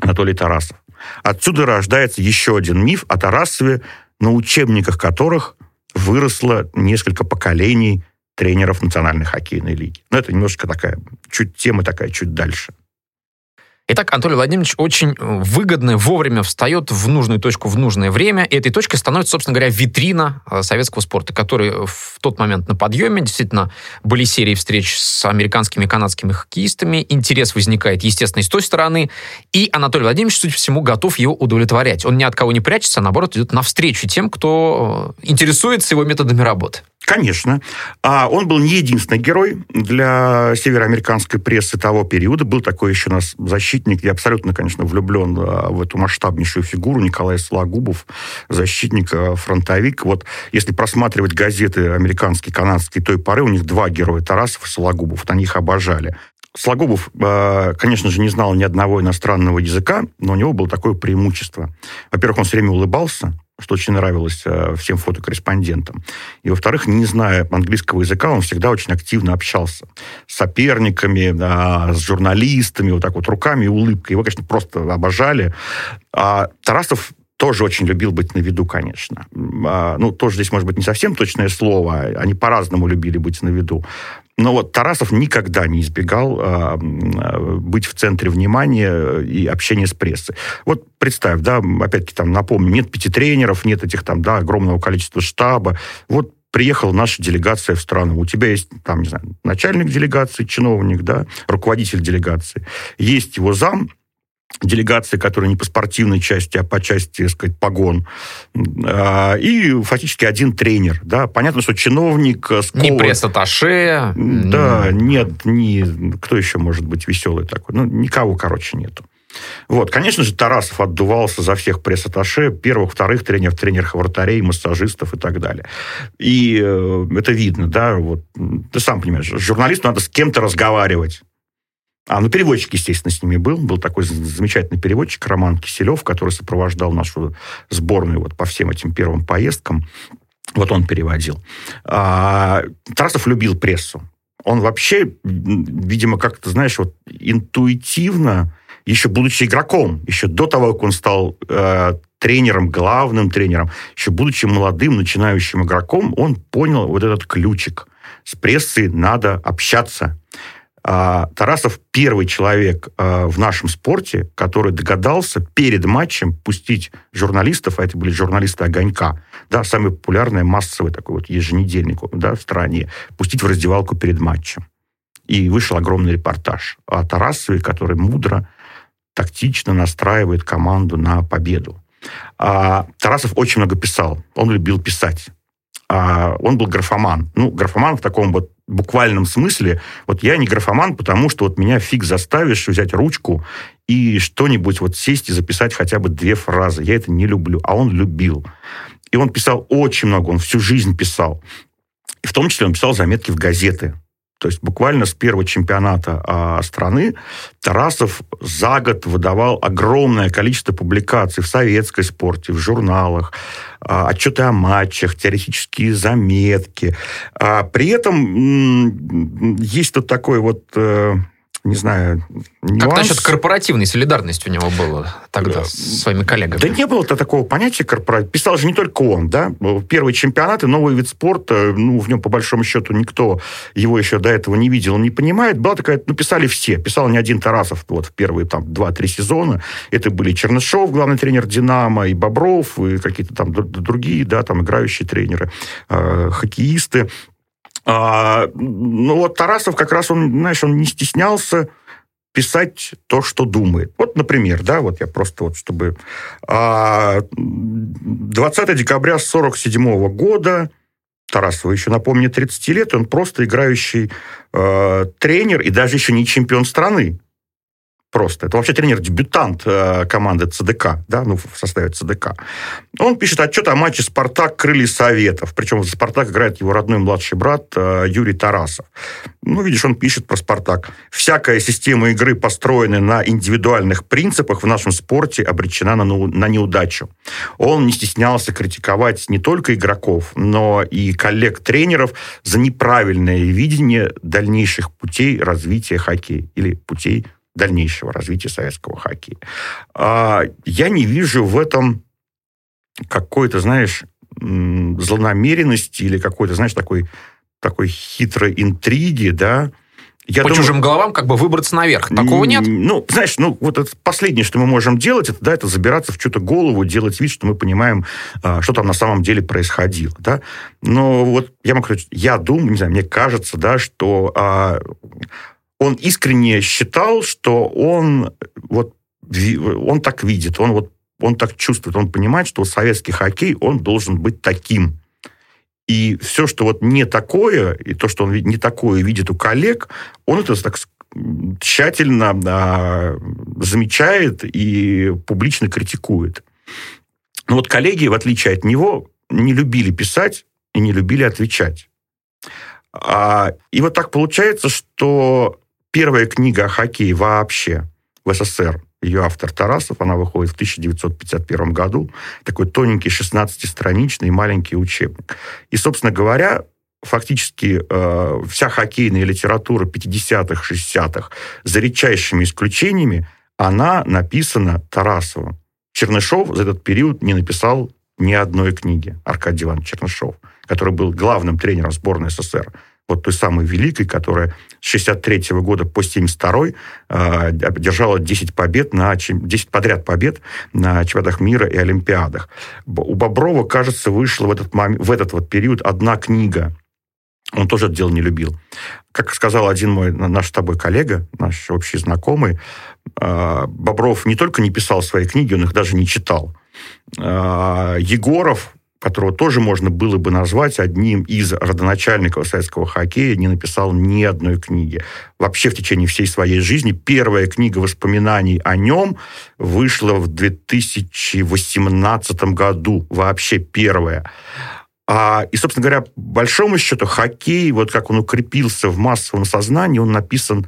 Анатолий Тарасов. Отсюда рождается еще один миф о Тарасове, на учебниках которых выросло несколько поколений тренеров Национальной хоккейной лиги. Но это немножко такая, чуть тема такая, чуть дальше. Итак, Анатолий Владимирович очень э, выгодно, вовремя встает в нужную точку в нужное время. И этой точкой становится, собственно говоря, витрина э, советского спорта, который в тот момент на подъеме. Действительно, были серии встреч с американскими и канадскими хоккеистами. Интерес возникает, естественно, и с той стороны. И Анатолий Владимирович, судя по всему, готов его удовлетворять. Он ни от кого не прячется, а наоборот, идет навстречу тем, кто э, интересуется его методами работы. Конечно. А он был не единственный герой для североамериканской прессы того периода. Был такой еще у нас защитник. Я абсолютно, конечно, влюблен а, в эту масштабнейшую фигуру Николай Сологубов, защитник, а, фронтовик. Вот если просматривать газеты американские, канадские той поры, у них два героя, Тарасов и Сологубов. Они их обожали. Сологубов, а, конечно же, не знал ни одного иностранного языка, но у него было такое преимущество. Во-первых, он все время улыбался, что очень нравилось э, всем фотокорреспондентам. И, во-вторых, не зная английского языка, он всегда очень активно общался с соперниками, с журналистами, вот так вот руками и улыбкой. Его, конечно, просто обожали. А Тарасов тоже очень любил быть на виду, конечно. А, ну, тоже здесь, может быть, не совсем точное слово. Они по-разному любили быть на виду. Но вот Тарасов никогда не избегал э, быть в центре внимания и общения с прессой. Вот представь, да, опять-таки там напомню, нет пяти тренеров, нет этих там, да, огромного количества штаба. Вот приехала наша делегация в страну. У тебя есть, там, не знаю, начальник делегации, чиновник, да, руководитель делегации. Есть его зам, делегации, которые не по спортивной части, а по части, так сказать, погон. А, и фактически один тренер. Да? Понятно, что чиновник... Скован... Не пресс-атташе. Да, нет, не... Кто еще может быть веселый такой? Ну, никого, короче, нету. Вот, конечно же, Тарасов отдувался за всех пресс-атташе, первых, вторых тренеров, тренеров вратарей, массажистов и так далее. И э, это видно, да, вот, ты сам понимаешь, журналисту надо с кем-то разговаривать. А, ну, переводчик, естественно, с ними был. Был такой замечательный переводчик Роман Киселев, который сопровождал нашу сборную вот по всем этим первым поездкам. Вот он переводил. А, Тарасов любил прессу. Он вообще, видимо, как-то, знаешь, вот интуитивно, еще будучи игроком, еще до того, как он стал э, тренером, главным тренером, еще будучи молодым, начинающим игроком, он понял вот этот ключик. С прессой надо общаться а, Тарасов первый человек а, в нашем спорте, который догадался перед матчем пустить журналистов, а это были журналисты «Огонька», да, самый популярный массовый такой вот еженедельник да, в стране, пустить в раздевалку перед матчем. И вышел огромный репортаж о Тарасове, который мудро, тактично настраивает команду на победу. А Тарасов очень много писал. Он любил писать. А он был графоман. Ну, графоман в таком вот буквальном смысле. Вот я не графоман, потому что вот меня фиг заставишь взять ручку и что-нибудь вот сесть и записать хотя бы две фразы. Я это не люблю. А он любил. И он писал очень много, он всю жизнь писал. И в том числе он писал заметки в газеты. То есть буквально с первого чемпионата а, страны Тарасов за год выдавал огромное количество публикаций в советской спорте, в журналах, а, отчеты о матчах, теоретические заметки. А, при этом есть тут такой вот... Э, не знаю, нюанс. Как насчет корпоративной солидарности у него было тогда да. с своими коллегами? Да не было-то такого понятия корпоратив. Писал же не только он, да. Первый чемпионат и новый вид спорта, ну, в нем, по большому счету, никто его еще до этого не видел, не понимает. Была такая, ну, писали все. Писал не один Тарасов вот в первые там два-три сезона. Это были Чернышов, главный тренер «Динамо», и Бобров, и какие-то там другие, да, там играющие тренеры, э, хоккеисты. А, ну вот Тарасов как раз, он, знаешь, он не стеснялся писать то, что думает. Вот, например, да, вот я просто вот, чтобы... 20 а, декабря 47 года Тарасова еще, напомню, 30 лет, он просто играющий э, тренер и даже еще не чемпион страны просто. Это вообще тренер-дебютант э, команды ЦДК, да, ну, в составе ЦДК. Он пишет отчет о матче «Спартак. Крылья Советов». Причем за «Спартак» играет его родной младший брат э, Юрий Тарасов. Ну, видишь, он пишет про «Спартак». «Всякая система игры, построенная на индивидуальных принципах, в нашем спорте обречена на, на неудачу». Он не стеснялся критиковать не только игроков, но и коллег-тренеров за неправильное видение дальнейших путей развития хоккея или путей дальнейшего развития советского хоккея. А, я не вижу в этом какой-то, знаешь, злонамеренности или какой-то, знаешь, такой, такой хитрой интриги, да, я по думаю, чужим головам как бы выбраться наверх. Такого нет? Ну, знаешь, ну вот это последнее, что мы можем делать, это, да, это забираться в чью-то голову, делать вид, что мы понимаем, а, что там на самом деле происходило, да. Но вот я могу сказать, я думаю, не знаю, мне кажется, да, что а, он искренне считал, что он вот он так видит, он вот он так чувствует, он понимает, что советский хоккей, он должен быть таким. И все, что вот не такое, и то, что он не такое видит у коллег, он это так тщательно а, замечает и публично критикует. Но вот коллеги, в отличие от него, не любили писать и не любили отвечать. А, и вот так получается, что первая книга о хоккее вообще в СССР. Ее автор Тарасов, она выходит в 1951 году, такой тоненький 16-страничный маленький учебник. И, собственно говоря, фактически э, вся хоккейная литература 50-х, 60-х, за редчайшими исключениями, она написана Тарасовым. Чернышов за этот период не написал ни одной книги, Аркадий Иванович Чернышов, который был главным тренером сборной СССР вот той самой великой, которая с 63 года по 72 э, одержала 10 побед на 10 подряд побед на чемпионатах мира и олимпиадах. У Боброва, кажется, вышла в этот, момент, в этот вот период одна книга. Он тоже это дело не любил. Как сказал один мой наш с тобой коллега, наш общий знакомый, э, Бобров не только не писал свои книги, он их даже не читал. Э, Егоров которого тоже можно было бы назвать одним из родоначальников советского хоккея, не написал ни одной книги. Вообще в течение всей своей жизни первая книга воспоминаний о нем вышла в 2018 году. Вообще первая. А, и, собственно говоря, большому счету, хоккей, вот как он укрепился в массовом сознании, он написан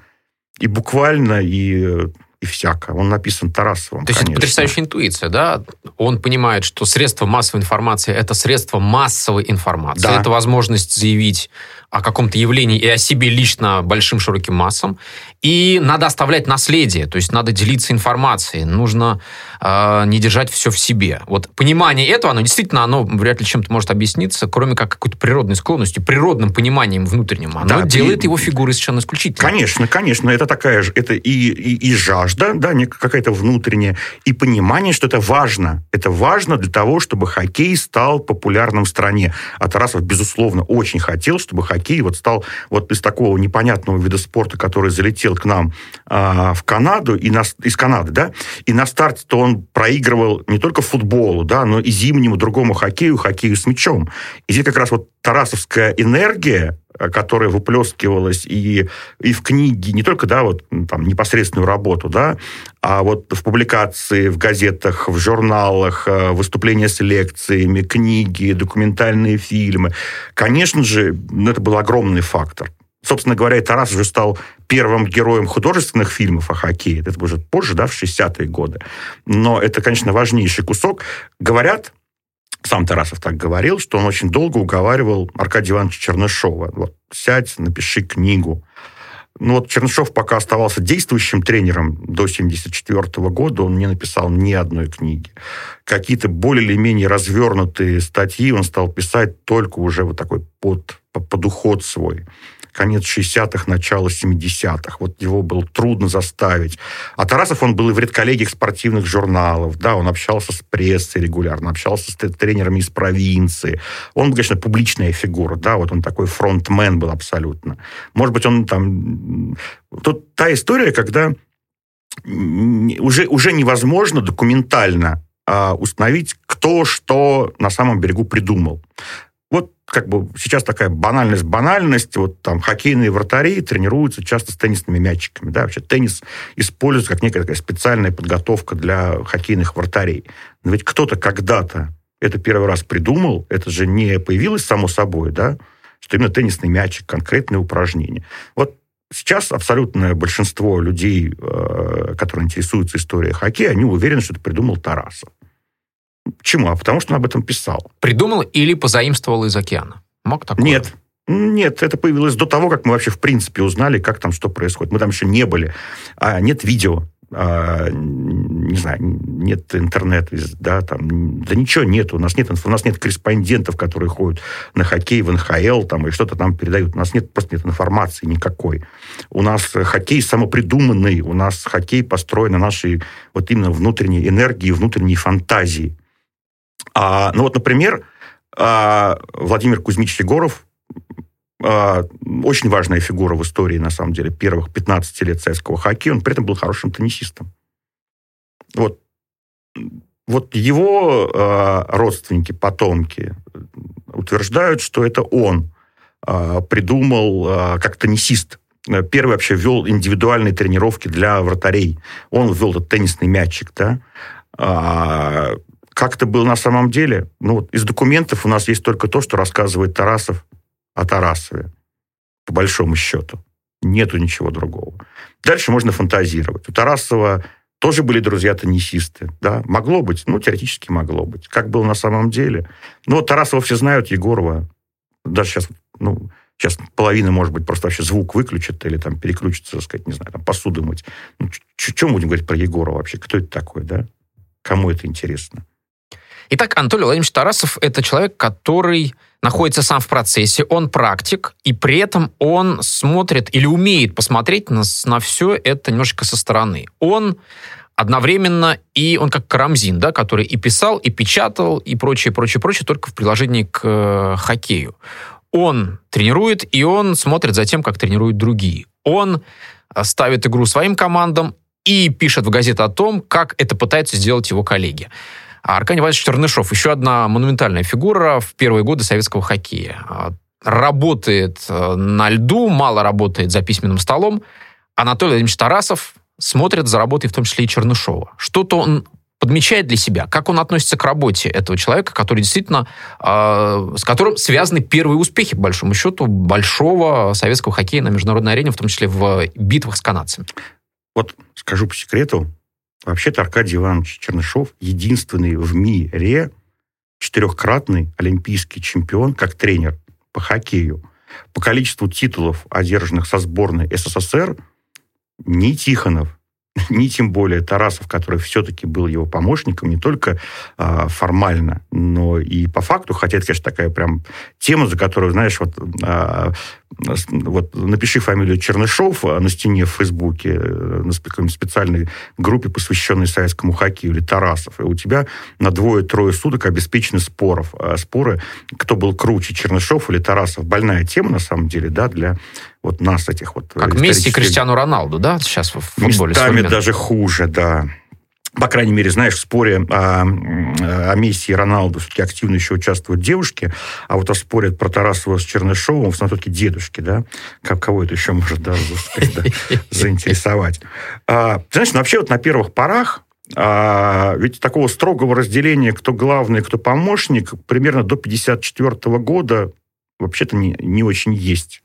и буквально, и и всяко. Он написан Тарасовым, То есть конечно. это потрясающая интуиция, да? Он понимает, что средство массовой информации – это средство массовой информации. Да. Это возможность заявить о каком-то явлении и о себе лично большим широким массам. И надо оставлять наследие, то есть надо делиться информацией, нужно э, не держать все в себе. Вот понимание этого, оно действительно, оно вряд ли чем-то может объясниться, кроме как какой-то природной склонностью, природным пониманием внутренним. Оно да, делает и... его фигурой совершенно исключительно. Конечно, конечно, это такая же, это и, и, и жажда, да, какая-то внутренняя, и понимание, что это важно. Это важно для того, чтобы хоккей стал популярным в стране. А Тарасов, безусловно, очень хотел, чтобы хоккей хоккей вот стал вот из такого непонятного вида спорта, который залетел к нам э, в Канаду, и на, из Канады, да, и на старте-то он проигрывал не только футболу, да, но и зимнему другому хоккею, хоккею с мячом. И здесь как раз вот тарасовская энергия, которая выплескивалась и, и в книге, не только, да, вот там непосредственную работу, да, а вот в публикации, в газетах, в журналах, э, выступления с лекциями, книги, документальные фильмы. Конечно же, ну, это был огромный фактор. Собственно говоря, Тарас уже стал первым героем художественных фильмов о хоккее. Это уже позже, да, в 60-е годы. Но это, конечно, важнейший кусок. Говорят, сам Тарасов так говорил, что он очень долго уговаривал Аркадия Ивановича Чернышова. Вот, сядь, напиши книгу. Ну вот Чернышов пока оставался действующим тренером до 1974 года, он не написал ни одной книги. Какие-то более или менее развернутые статьи он стал писать только уже вот такой под, под уход свой конец 60-х, начало 70-х. Вот его было трудно заставить. А Тарасов, он был и в редколлегиях спортивных журналов, да, он общался с прессой регулярно, общался с тренерами из провинции. Он, конечно, публичная фигура, да, вот он такой фронтмен был абсолютно. Может быть, он там... Тут та история, когда уже, уже невозможно документально а, установить, кто что на самом берегу придумал как бы сейчас такая банальность, банальность. Вот там хоккейные вратари тренируются часто с теннисными мячиками. Да? Вообще теннис используется как некая такая специальная подготовка для хоккейных вратарей. Но ведь кто-то когда-то это первый раз придумал, это же не появилось само собой, да, что именно теннисный мячик, конкретное упражнение. Вот сейчас абсолютное большинство людей, э, которые интересуются историей хоккея, они уверены, что это придумал Тарасов. Почему? А потому что он об этом писал. Придумал или позаимствовал из океана? Мог такое? Нет. Нет, это появилось до того, как мы вообще в принципе узнали, как там что происходит. Мы там еще не были. А нет видео. а, не знаю, нет интернета, да, там, да ничего нет, у нас нет, у нас нет корреспондентов, которые ходят на хоккей в НХЛ, там, и что-то там передают, у нас нет, просто нет информации никакой. У нас хоккей самопридуманный, у нас хоккей построен на нашей вот именно внутренней энергии, внутренней фантазии. А, ну вот, например, а, Владимир Кузьмич Егоров, а, очень важная фигура в истории, на самом деле, первых 15 лет советского хоккея. Он при этом был хорошим теннисистом. Вот, вот его э, родственники, потомки утверждают, что это он придумал как теннисист. Первый вообще ввел индивидуальные тренировки для вратарей. Он ввел этот теннисный мячик, да. А, как это было на самом деле? Ну, вот из документов у нас есть только то, что рассказывает Тарасов о Тарасове, по большому счету. Нету ничего другого. Дальше можно фантазировать. У Тарасова тоже были друзья-теннисисты. Да? Могло быть, ну, теоретически могло быть. Как было на самом деле. Ну, вот Тарасова все знают, Егорова. Даже сейчас, ну, сейчас половина, может быть, просто вообще звук выключит или там переключится, так сказать, не знаю, там посуду мыть. Ну, чем будем говорить про Егорова вообще? Кто это такой, да? Кому это интересно? Итак, Анатолий Владимирович Тарасов – это человек, который находится сам в процессе, он практик, и при этом он смотрит или умеет посмотреть на, на все это немножечко со стороны. Он одновременно и он как Карамзин, да, который и писал, и печатал, и прочее, прочее, прочее, только в приложении к э, хоккею. Он тренирует, и он смотрит за тем, как тренируют другие. Он э, ставит игру своим командам и пишет в газету о том, как это пытаются сделать его коллеги. А Аркадий Иванович Чернышов, еще одна монументальная фигура в первые годы советского хоккея. А, работает э, на льду, мало работает за письменным столом. Анатолий Владимирович Тарасов смотрит за работой в том числе и Чернышова. Что-то он подмечает для себя, как он относится к работе этого человека, который действительно, э, с которым связаны первые успехи, по большому счету, большого советского хоккея на международной арене, в том числе в битвах с канадцами. Вот скажу по секрету, Вообще-то Аркадий Иванович Чернышов единственный в мире четырехкратный олимпийский чемпион как тренер по хоккею. По количеству титулов, одержанных со сборной СССР, ни Тихонов, ни тем более Тарасов, который все-таки был его помощником, не только э, формально, но и по факту, хотя это, конечно, такая прям тема, за которую, знаешь, вот, э, вот напиши фамилию Чернышов на стене в Фейсбуке, э, на специальной группе, посвященной советскому хоккею, или Тарасов, и у тебя на двое-трое суток обеспечены споров, споры, кто был круче, Чернышов или Тарасов. Больная тема, на самом деле, да, для вот нас этих вот... Как Месси и Криштиану Роналду, да, сейчас в футболе? Местами даже хуже, да по крайней мере, знаешь, в споре о, о Месси и Роналду все-таки активно еще участвуют девушки, а вот о споре про Тарасова с Чернышовым, все-таки дедушки, да, как, кого это еще может да, заинтересовать. А, знаешь, ну, вообще вот на первых порах а, ведь такого строгого разделения, кто главный, кто помощник, примерно до 1954 года вообще-то не, не очень есть.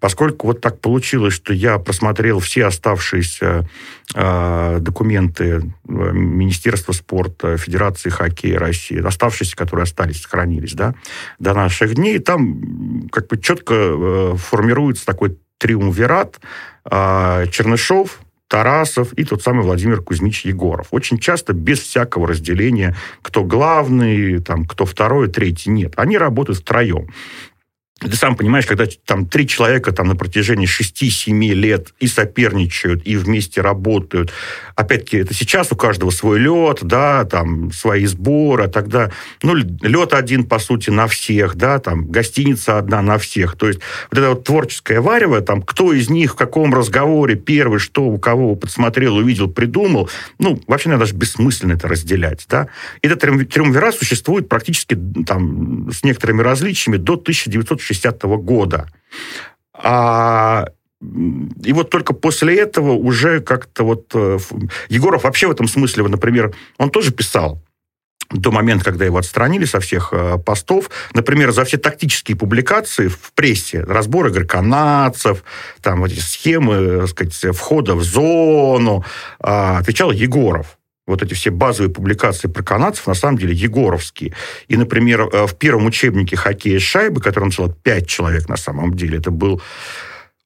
Поскольку вот так получилось, что я просмотрел все оставшиеся э, документы Министерства спорта, Федерации хоккея России, оставшиеся, которые остались, сохранились, да, до наших дней, там как бы четко э, формируется такой триумвират э, Чернышов, Тарасов и тот самый Владимир Кузьмич Егоров. Очень часто без всякого разделения, кто главный, там, кто второй, третий. Нет. Они работают втроем ты сам понимаешь, когда там три человека там на протяжении 6-7 лет и соперничают, и вместе работают. Опять-таки, это сейчас у каждого свой лед, да, там свои сборы, тогда, ну, лед один, по сути, на всех, да, там, гостиница одна на всех. То есть вот это вот творческое варево, там, кто из них в каком разговоре первый, что у кого подсмотрел, увидел, придумал, ну, вообще, наверное, даже бессмысленно это разделять, да. Этот триумвират существует практически там с некоторыми различиями до 1960 60 -го года. А и вот только после этого уже как-то вот... Э, Егоров вообще в этом смысле, например, он тоже писал до момента, когда его отстранили со всех э, постов. Например, за все тактические публикации в прессе, разбор игр канадцев, там вот эти схемы, так сказать, входа в зону, э, отвечал Егоров вот эти все базовые публикации про канадцев, на самом деле, егоровские. И, например, э, в первом учебнике хоккея с шайбы, который написал пять человек на самом деле, это был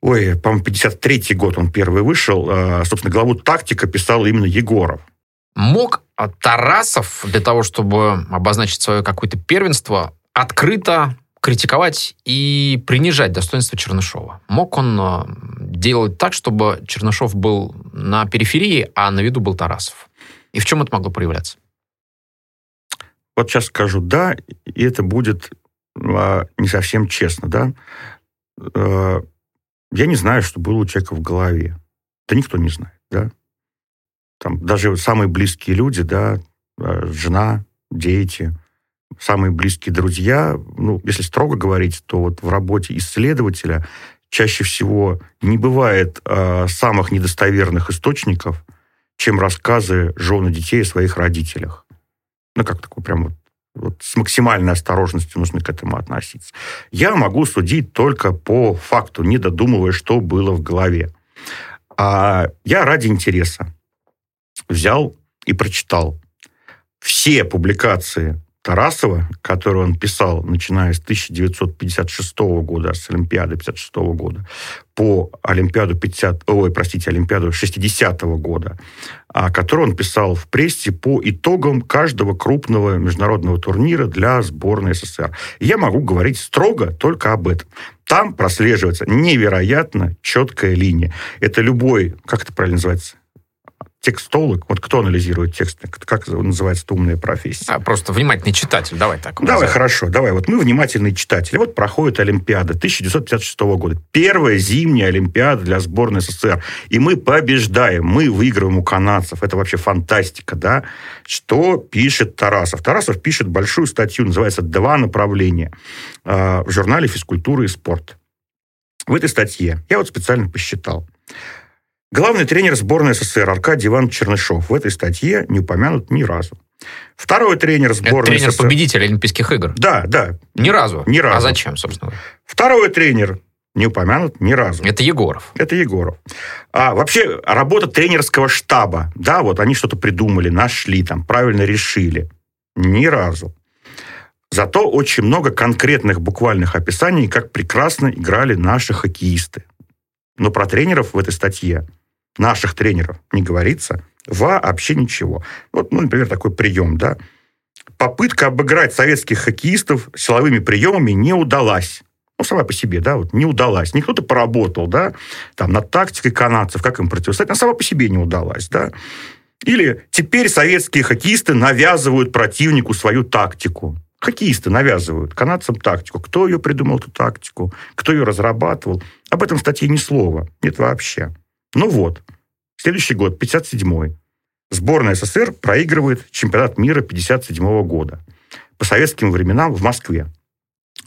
ой, по-моему, 53-й год он первый вышел. Э, собственно, главу «Тактика» писал именно Егоров. Мог Тарасов для того, чтобы обозначить свое какое-то первенство, открыто критиковать и принижать достоинство Чернышова. Мог он э, делать так, чтобы Чернышов был на периферии, а на виду был Тарасов? И в чем это могло проявляться? Вот сейчас скажу «да», и это будет а, не совсем честно, да. А, я не знаю, что было у человека в голове. Да никто не знает, да. Там даже самые близкие люди, да, а, жена, дети, самые близкие друзья, ну, если строго говорить, то вот в работе исследователя чаще всего не бывает э, самых недостоверных источников, чем рассказы жены детей о своих родителях. Ну, как такой прям вот, вот с максимальной осторожностью нужно к этому относиться. Я могу судить только по факту, не додумывая, что было в голове. А я ради интереса взял и прочитал все публикации Тарасова, который он писал, начиная с 1956 года, с Олимпиады 56 года, по Олимпиаду 50, ой, простите, Олимпиаду 60 -го года, а, который он писал в прессе по итогам каждого крупного международного турнира для сборной СССР. я могу говорить строго только об этом. Там прослеживается невероятно четкая линия. Это любой, как это правильно называется, текстолог, вот кто анализирует тексты, как называется эта умная профессия? А, просто внимательный читатель, давай так. Давай, назовем. хорошо, давай. Вот мы внимательные читатели. Вот проходит Олимпиада 1956 года. Первая зимняя Олимпиада для сборной СССР. И мы побеждаем, мы выигрываем у канадцев. Это вообще фантастика, да? Что пишет Тарасов? Тарасов пишет большую статью, называется «Два направления» а, в журнале «Физкультура и спорт». В этой статье я вот специально посчитал. Главный тренер сборной СССР Аркадий Иванович Чернышов в этой статье не упомянут ни разу. Второй тренер сборной Это тренер СССР... победитель Олимпийских игр? Да, да. Ни разу? Ни разу. А зачем, собственно? Второй тренер не упомянут ни разу. Это Егоров. Это Егоров. А вообще работа тренерского штаба, да, вот они что-то придумали, нашли, там, правильно решили. Ни разу. Зато очень много конкретных буквальных описаний, как прекрасно играли наши хоккеисты. Но про тренеров в этой статье, наших тренеров, не говорится вообще ничего. Вот, ну, например, такой прием, да. Попытка обыграть советских хоккеистов силовыми приемами не удалась. Ну, сама по себе, да, вот не удалась. Не кто-то поработал, да, там, над тактикой канадцев, как им противостоять, она сама по себе не удалась, да. Или теперь советские хоккеисты навязывают противнику свою тактику. Хоккеисты навязывают канадцам тактику. Кто ее придумал, эту тактику? Кто ее разрабатывал? Об этом в статье ни слова. Нет вообще. Ну вот. Следующий год, 57-й. Сборная СССР проигрывает чемпионат мира 57 -го года. По советским временам в Москве.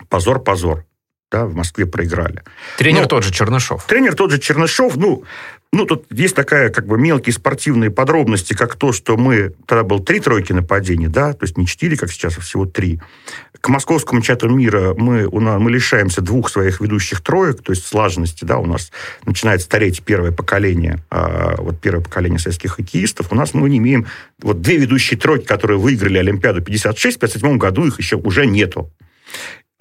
Позор, позор. Да, в Москве проиграли. Тренер Но, тот же Чернышов. Тренер тот же Чернышов. Ну, ну, тут есть такая, как бы, мелкие спортивные подробности, как то, что мы... Тогда было три тройки нападений, да, то есть не четыре, как сейчас, а всего три. К московскому чемпионату мира мы, у нас, мы лишаемся двух своих ведущих троек, то есть слаженности, да, у нас начинает стареть первое поколение, а, вот первое поколение советских хоккеистов. У нас мы не имеем вот две ведущие тройки, которые выиграли Олимпиаду 56, в 57 году их еще уже нету.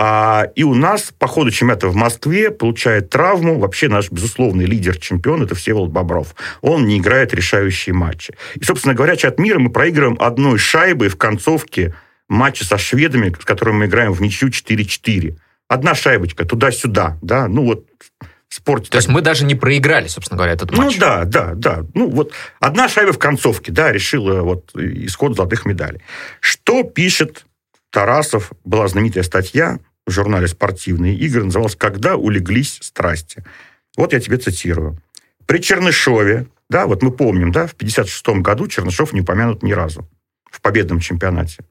А, и у нас по ходу чемпионата в Москве получает травму вообще наш безусловный лидер-чемпион, это Всеволод Бобров. Он не играет решающие матчи. И, собственно говоря, чемпионат мира мы проигрываем одной шайбой в концовке матча со шведами, с которыми мы играем в ничью 4-4. Одна шайбочка туда-сюда, да, ну вот в спорте. То так... есть мы даже не проиграли, собственно говоря, этот ну матч. Ну да, да, да. Ну вот одна шайба в концовке, да, решила вот исход золотых медалей. Что пишет Тарасов? Была знаменитая статья в журнале «Спортивные игры» называлась «Когда улеглись страсти». Вот я тебе цитирую. При Чернышове, да, вот мы помним, да, в 56 году Чернышов не упомянут ни разу в победном чемпионате.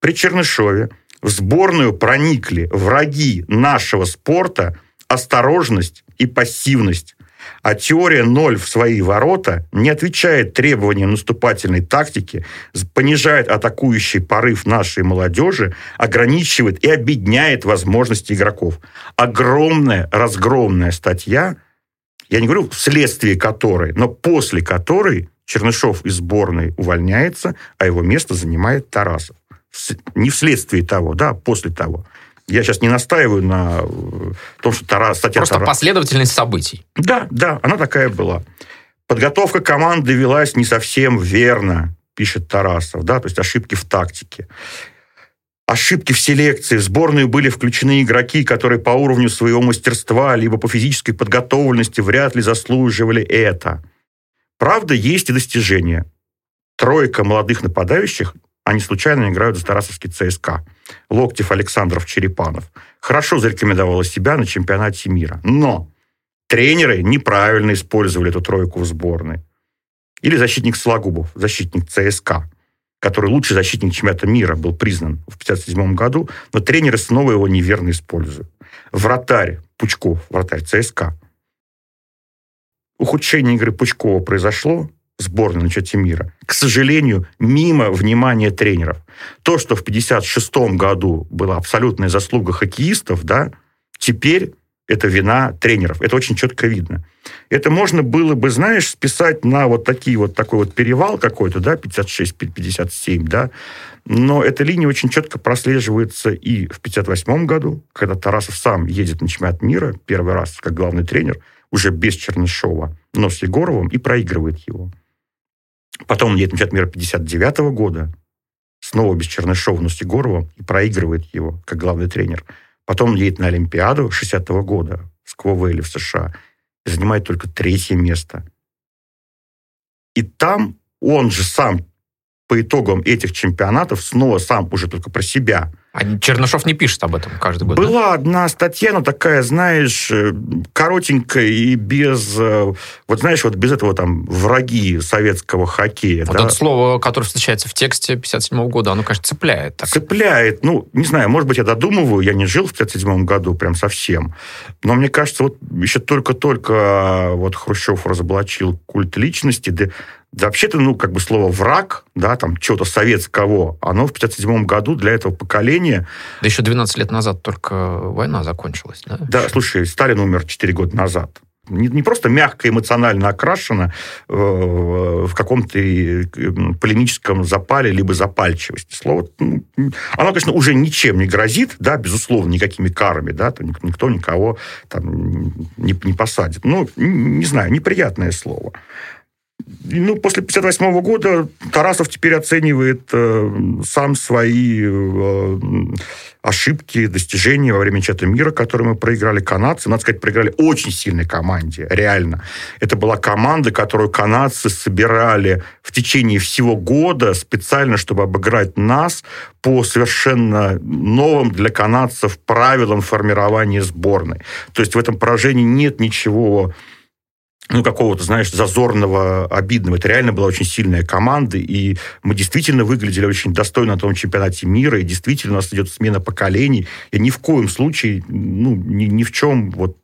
При Чернышове в сборную проникли враги нашего спорта осторожность и пассивность, а теория ноль в свои ворота не отвечает требованиям наступательной тактики, понижает атакующий порыв нашей молодежи, ограничивает и обедняет возможности игроков. Огромная, разгромная статья, я не говорю вследствие которой, но после которой Чернышов из сборной увольняется, а его место занимает Тарасов. Не вследствие того, да, а после того. Я сейчас не настаиваю на том, что Тарас... Статья Просто Тарас... последовательность событий. Да, да, она такая была. Подготовка команды велась не совсем верно, пишет Тарасов, да, то есть ошибки в тактике. Ошибки в селекции. В сборную были включены игроки, которые по уровню своего мастерства либо по физической подготовленности вряд ли заслуживали это. Правда, есть и достижения. Тройка молодых нападающих, они случайно играют за Тарасовский ЦСКА. Локтев, Александров, Черепанов. Хорошо зарекомендовала себя на чемпионате мира. Но тренеры неправильно использовали эту тройку в сборной. Или защитник Слагубов, защитник ЦСКА который лучший защитник чемпионата мира был признан в 1957 году, но тренеры снова его неверно используют. Вратарь Пучков, вратарь ЦСКА. Ухудшение игры Пучкова произошло сборной на чемпионате мира. К сожалению, мимо внимания тренеров. То, что в 1956 году была абсолютная заслуга хоккеистов, да, теперь это вина тренеров. Это очень четко видно. Это можно было бы, знаешь, списать на вот такие вот такой вот перевал какой-то, да, 56-57, да. Но эта линия очень четко прослеживается и в 58 году, когда Тарасов сам едет на чемпионат мира первый раз как главный тренер, уже без Чернышова, но с Егоровым, и проигрывает его. Потом едет на чемпионат мира 59 года, снова без Чернышова, но с Егоровым, и проигрывает его как главный тренер. Потом едет на Олимпиаду 60-го года в Сквовейле в США и занимает только третье место. И там он же сам по итогам этих чемпионатов снова сам уже только про себя а Чернышов не пишет об этом каждый год? Была да? одна статья, но такая, знаешь, э, коротенькая и без, э, вот знаешь, вот без этого там враги советского хоккея. Вот да? это слово, которое встречается в тексте 57 года, оно, конечно, цепляет. Так. Цепляет. Ну, не знаю, может быть, я додумываю, я не жил в 57 году прям совсем. Но мне кажется, вот еще только-только а, вот Хрущев разоблачил культ личности, да да, вообще-то, ну, как бы слово «враг», да, там, чего-то советского, оно в 57 году для этого поколения... Да еще 12 лет назад только война закончилась, да? Да, слушай, Сталин умер 4 года назад. Не, не просто мягко эмоционально окрашено э, в каком-то э, полемическом запале либо запальчивости. Слово, ну, оно, конечно, уже ничем не грозит, да, безусловно, никакими карами, да, там никто никого там не, не посадит. Ну, не знаю, неприятное слово ну, после 58 года Тарасов теперь оценивает э, сам свои э, ошибки, достижения во время чемпионата мира, которые мы проиграли канадцы. Надо сказать, проиграли очень сильной команде, реально. Это была команда, которую канадцы собирали в течение всего года специально, чтобы обыграть нас по совершенно новым для канадцев правилам формирования сборной. То есть в этом поражении нет ничего ну, какого-то, знаешь, зазорного, обидного. Это реально была очень сильная команда, и мы действительно выглядели очень достойно на том чемпионате мира, и действительно у нас идет смена поколений, и ни в коем случае, ну, ни, ни в чем вот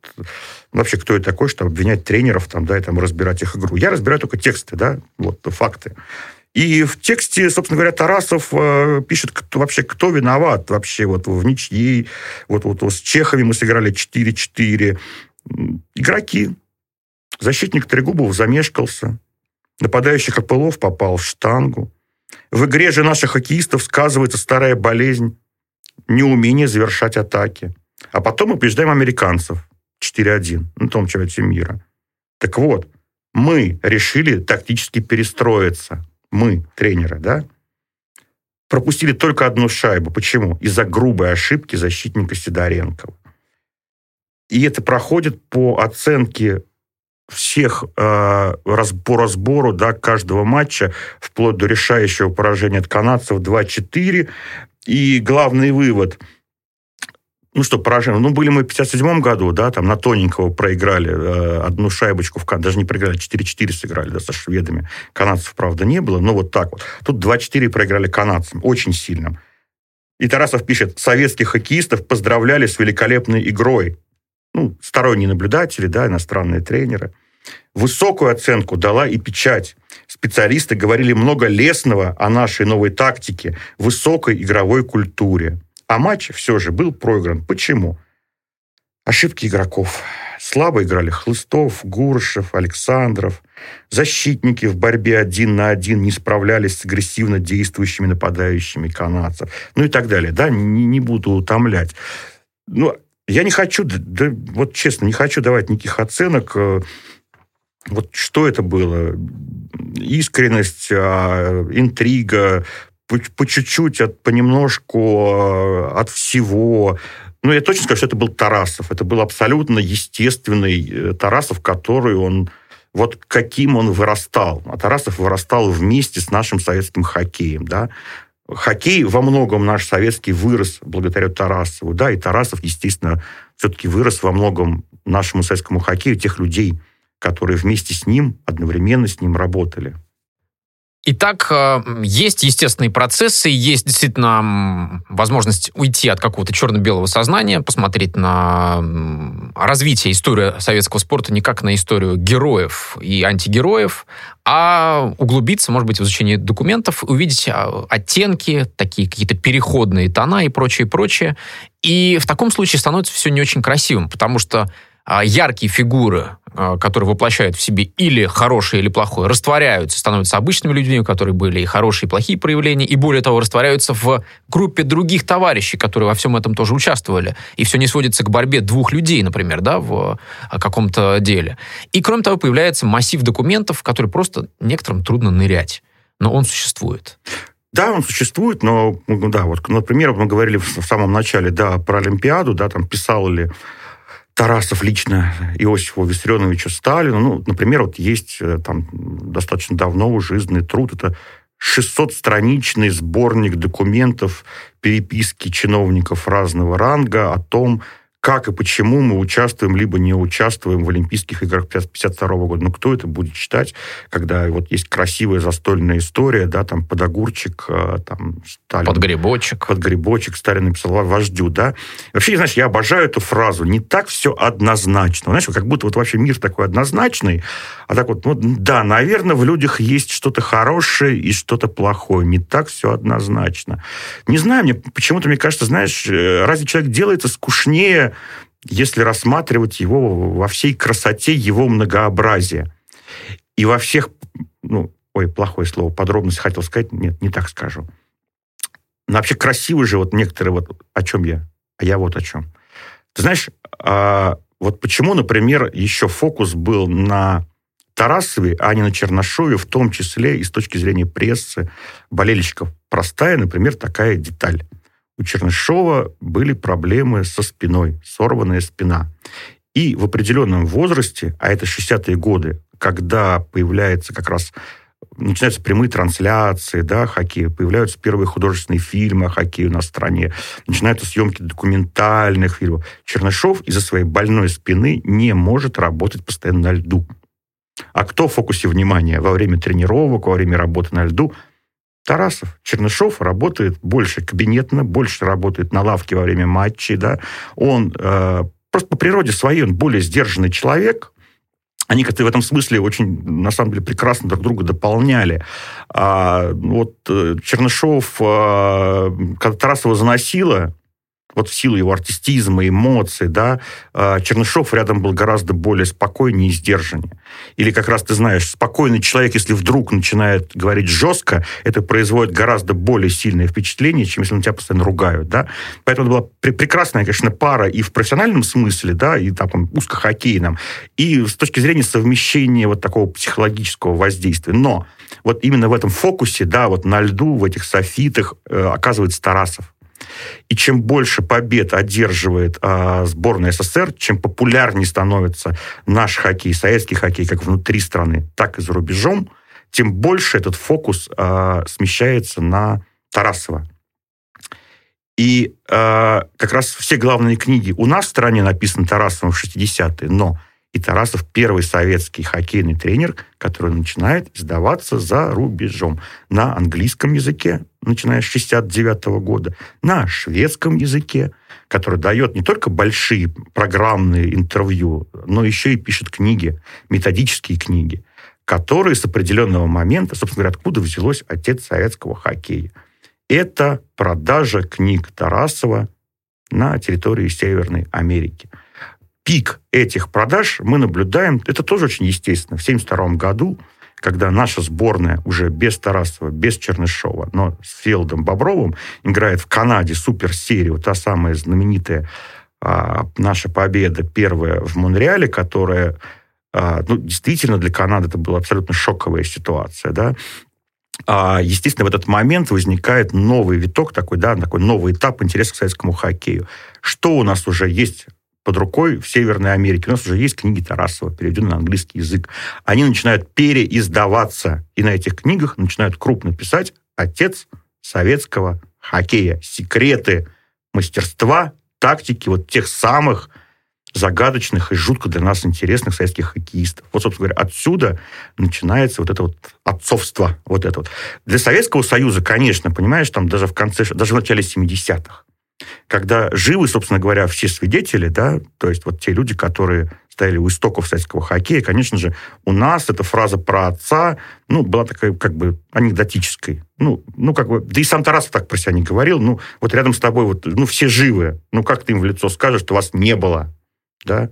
вообще кто я такой, чтобы обвинять тренеров там, да, и там разбирать их игру. Я разбираю только тексты, да, вот, факты. И в тексте, собственно говоря, Тарасов э, пишет, кто, вообще, кто виноват вообще вот в ничьей. Вот, вот, вот с Чехами мы сыграли 4-4. Игроки, Защитник Трегубов замешкался. Нападающий Копылов попал в штангу. В игре же наших хоккеистов сказывается старая болезнь, неумение завершать атаки. А потом мы побеждаем американцев 4-1 на том чемпионате мира. Так вот, мы решили тактически перестроиться. Мы, тренеры, да? Пропустили только одну шайбу. Почему? Из-за грубой ошибки защитника Сидоренкова. И это проходит по оценке всех э, раз, по разбору да, каждого матча, вплоть до решающего поражения от канадцев 2-4. И главный вывод – ну что, поражение. Ну, были мы в 57 году, да, там на тоненького проиграли э, одну шайбочку, в Кан... даже не проиграли, 4-4 сыграли, да, со шведами. Канадцев, правда, не было, но вот так вот. Тут 2-4 проиграли канадцам, очень сильным. И Тарасов пишет, советских хоккеистов поздравляли с великолепной игрой ну, сторонние наблюдатели, да, иностранные тренеры. Высокую оценку дала и печать. Специалисты говорили много лестного о нашей новой тактике, высокой игровой культуре. А матч все же был проигран. Почему? Ошибки игроков. Слабо играли Хлыстов, Гуршев, Александров. Защитники в борьбе один на один не справлялись с агрессивно действующими нападающими канадцев. Ну и так далее. Да, не, не буду утомлять. ну, я не хочу, да, вот честно, не хочу давать никаких оценок. Э, вот что это было? Искренность, а, интрига, по, по чуть-чуть, от, понемножку э, от всего. Ну, я точно скажу, что это был Тарасов. Это был абсолютно естественный э, Тарасов, который он... Вот каким он вырастал. А Тарасов вырастал вместе с нашим советским хоккеем, да. Хоккей во многом наш советский вырос благодаря Тарасову, да, и Тарасов, естественно, все-таки вырос во многом нашему советскому хоккею тех людей, которые вместе с ним, одновременно с ним работали. Итак, э, есть естественные процессы, есть действительно возможность уйти от какого-то черно-белого сознания, посмотреть на развитие истории советского спорта не как на историю героев и антигероев, а углубиться, может быть, в изучение документов, увидеть а, оттенки, такие какие-то переходные тона и прочее, прочее. И в таком случае становится все не очень красивым, потому что яркие фигуры, а, которые воплощают в себе или хорошее, или плохое, растворяются, становятся обычными людьми, у которых были и хорошие, и плохие проявления, и более того, растворяются в группе других товарищей, которые во всем этом тоже участвовали. И все не сводится к борьбе двух людей, например, да, в а, каком-то деле. И, кроме того, появляется массив документов, в которые просто некоторым трудно нырять. Но он существует. Да, он существует, но, ну, да, вот, например, мы говорили в самом начале, да, про Олимпиаду, да, там писал ли Тарасов лично Иосифу Виссарионовичу Сталину. Ну, например, вот есть э, там достаточно давно уже изданный труд, это 600-страничный сборник документов, переписки чиновников разного ранга о том, как и почему мы участвуем, либо не участвуем в Олимпийских играх 1952 года. Ну, кто это будет читать, когда вот есть красивая застольная история, да, там, подогурчик, э, там, Сталин... Подгребочек. Подгребочек Сталин написал вождю, да. Вообще, знаешь, я обожаю эту фразу. Не так все однозначно. Знаешь, как будто вот вообще мир такой однозначный, а так вот, ну, да, наверное, в людях есть что-то хорошее и что-то плохое. Не так все однозначно. Не знаю, мне почему-то, мне кажется, знаешь, э, разве человек делается скучнее, если рассматривать его во всей красоте его многообразия. И во всех, ну, ой, плохое слово, подробности хотел сказать, нет, не так скажу. Но вообще красивы же вот некоторые, вот о чем я, а я вот о чем. Ты знаешь, а, вот почему, например, еще фокус был на Тарасове, а не на Чернышове, в том числе и с точки зрения прессы, болельщиков. Простая, например, такая деталь у Чернышова были проблемы со спиной, сорванная спина. И в определенном возрасте, а это 60-е годы, когда появляется как раз начинаются прямые трансляции, да, хоккея, появляются первые художественные фильмы о хоккее у нас в стране, начинаются съемки документальных фильмов. Чернышов из-за своей больной спины не может работать постоянно на льду. А кто в фокусе внимания во время тренировок, во время работы на льду? Тарасов, Чернышов работает больше кабинетно, больше работает на лавке во время матчей, да. Он э, просто по природе своей, он более сдержанный человек, они как-то в этом смысле очень, на самом деле, прекрасно друг друга дополняли. А, вот э, Чернышов, а, когда Тарасова заносила, вот в силу его артистизма, эмоций, да, а, Чернышов рядом был гораздо более спокойнее и сдержаннее. Или как раз ты знаешь, спокойный человек, если вдруг начинает говорить жестко, это производит гораздо более сильное впечатление, чем если на тебя постоянно ругают, да. Поэтому это была прекрасная, конечно, пара и в профессиональном смысле, да, и таком узкохоккейном, и с точки зрения совмещения вот такого психологического воздействия. Но вот именно в этом фокусе, да, вот на льду, в этих софитах э, оказывается Тарасов. И чем больше побед одерживает а, сборная СССР, чем популярнее становится наш хоккей, советский хоккей, как внутри страны, так и за рубежом, тем больше этот фокус а, смещается на Тарасова. И э, как раз все главные книги у нас в стране написаны Тарасовым в 60-е, но и Тарасов первый советский хоккейный тренер, который начинает издаваться за рубежом на английском языке, начиная с 69 года, на шведском языке, который дает не только большие программные интервью, но еще и пишет книги, методические книги, которые с определенного момента, собственно говоря, откуда взялось отец советского хоккея. Это продажа книг Тарасова на территории Северной Америки – пик этих продаж мы наблюдаем, это тоже очень естественно, в 1972 году, когда наша сборная уже без Тарасова, без Чернышова, но с Фелдом Бобровым играет в Канаде суперсерию, та самая знаменитая а, наша победа первая в Монреале, которая а, ну, действительно для Канады это была абсолютно шоковая ситуация, да, а, естественно, в этот момент возникает новый виток, такой, да, такой новый этап интереса к советскому хоккею. Что у нас уже есть под рукой в Северной Америке? У нас уже есть книги Тарасова, переведенные на английский язык. Они начинают переиздаваться, и на этих книгах начинают крупно писать «Отец советского хоккея». Секреты мастерства, тактики вот тех самых загадочных и жутко для нас интересных советских хоккеистов. Вот, собственно говоря, отсюда начинается вот это вот отцовство. Вот это вот. Для Советского Союза, конечно, понимаешь, там даже в конце, даже в начале 70-х, когда живы, собственно говоря, все свидетели, да, то есть вот те люди, которые стояли у истоков советского хоккея, конечно же, у нас эта фраза про отца, ну, была такая как бы анекдотической. Ну, ну как бы, да и сам Тарасов так про себя не говорил, ну, вот рядом с тобой вот, ну, все живы, ну, как ты им в лицо скажешь, что вас не было, да?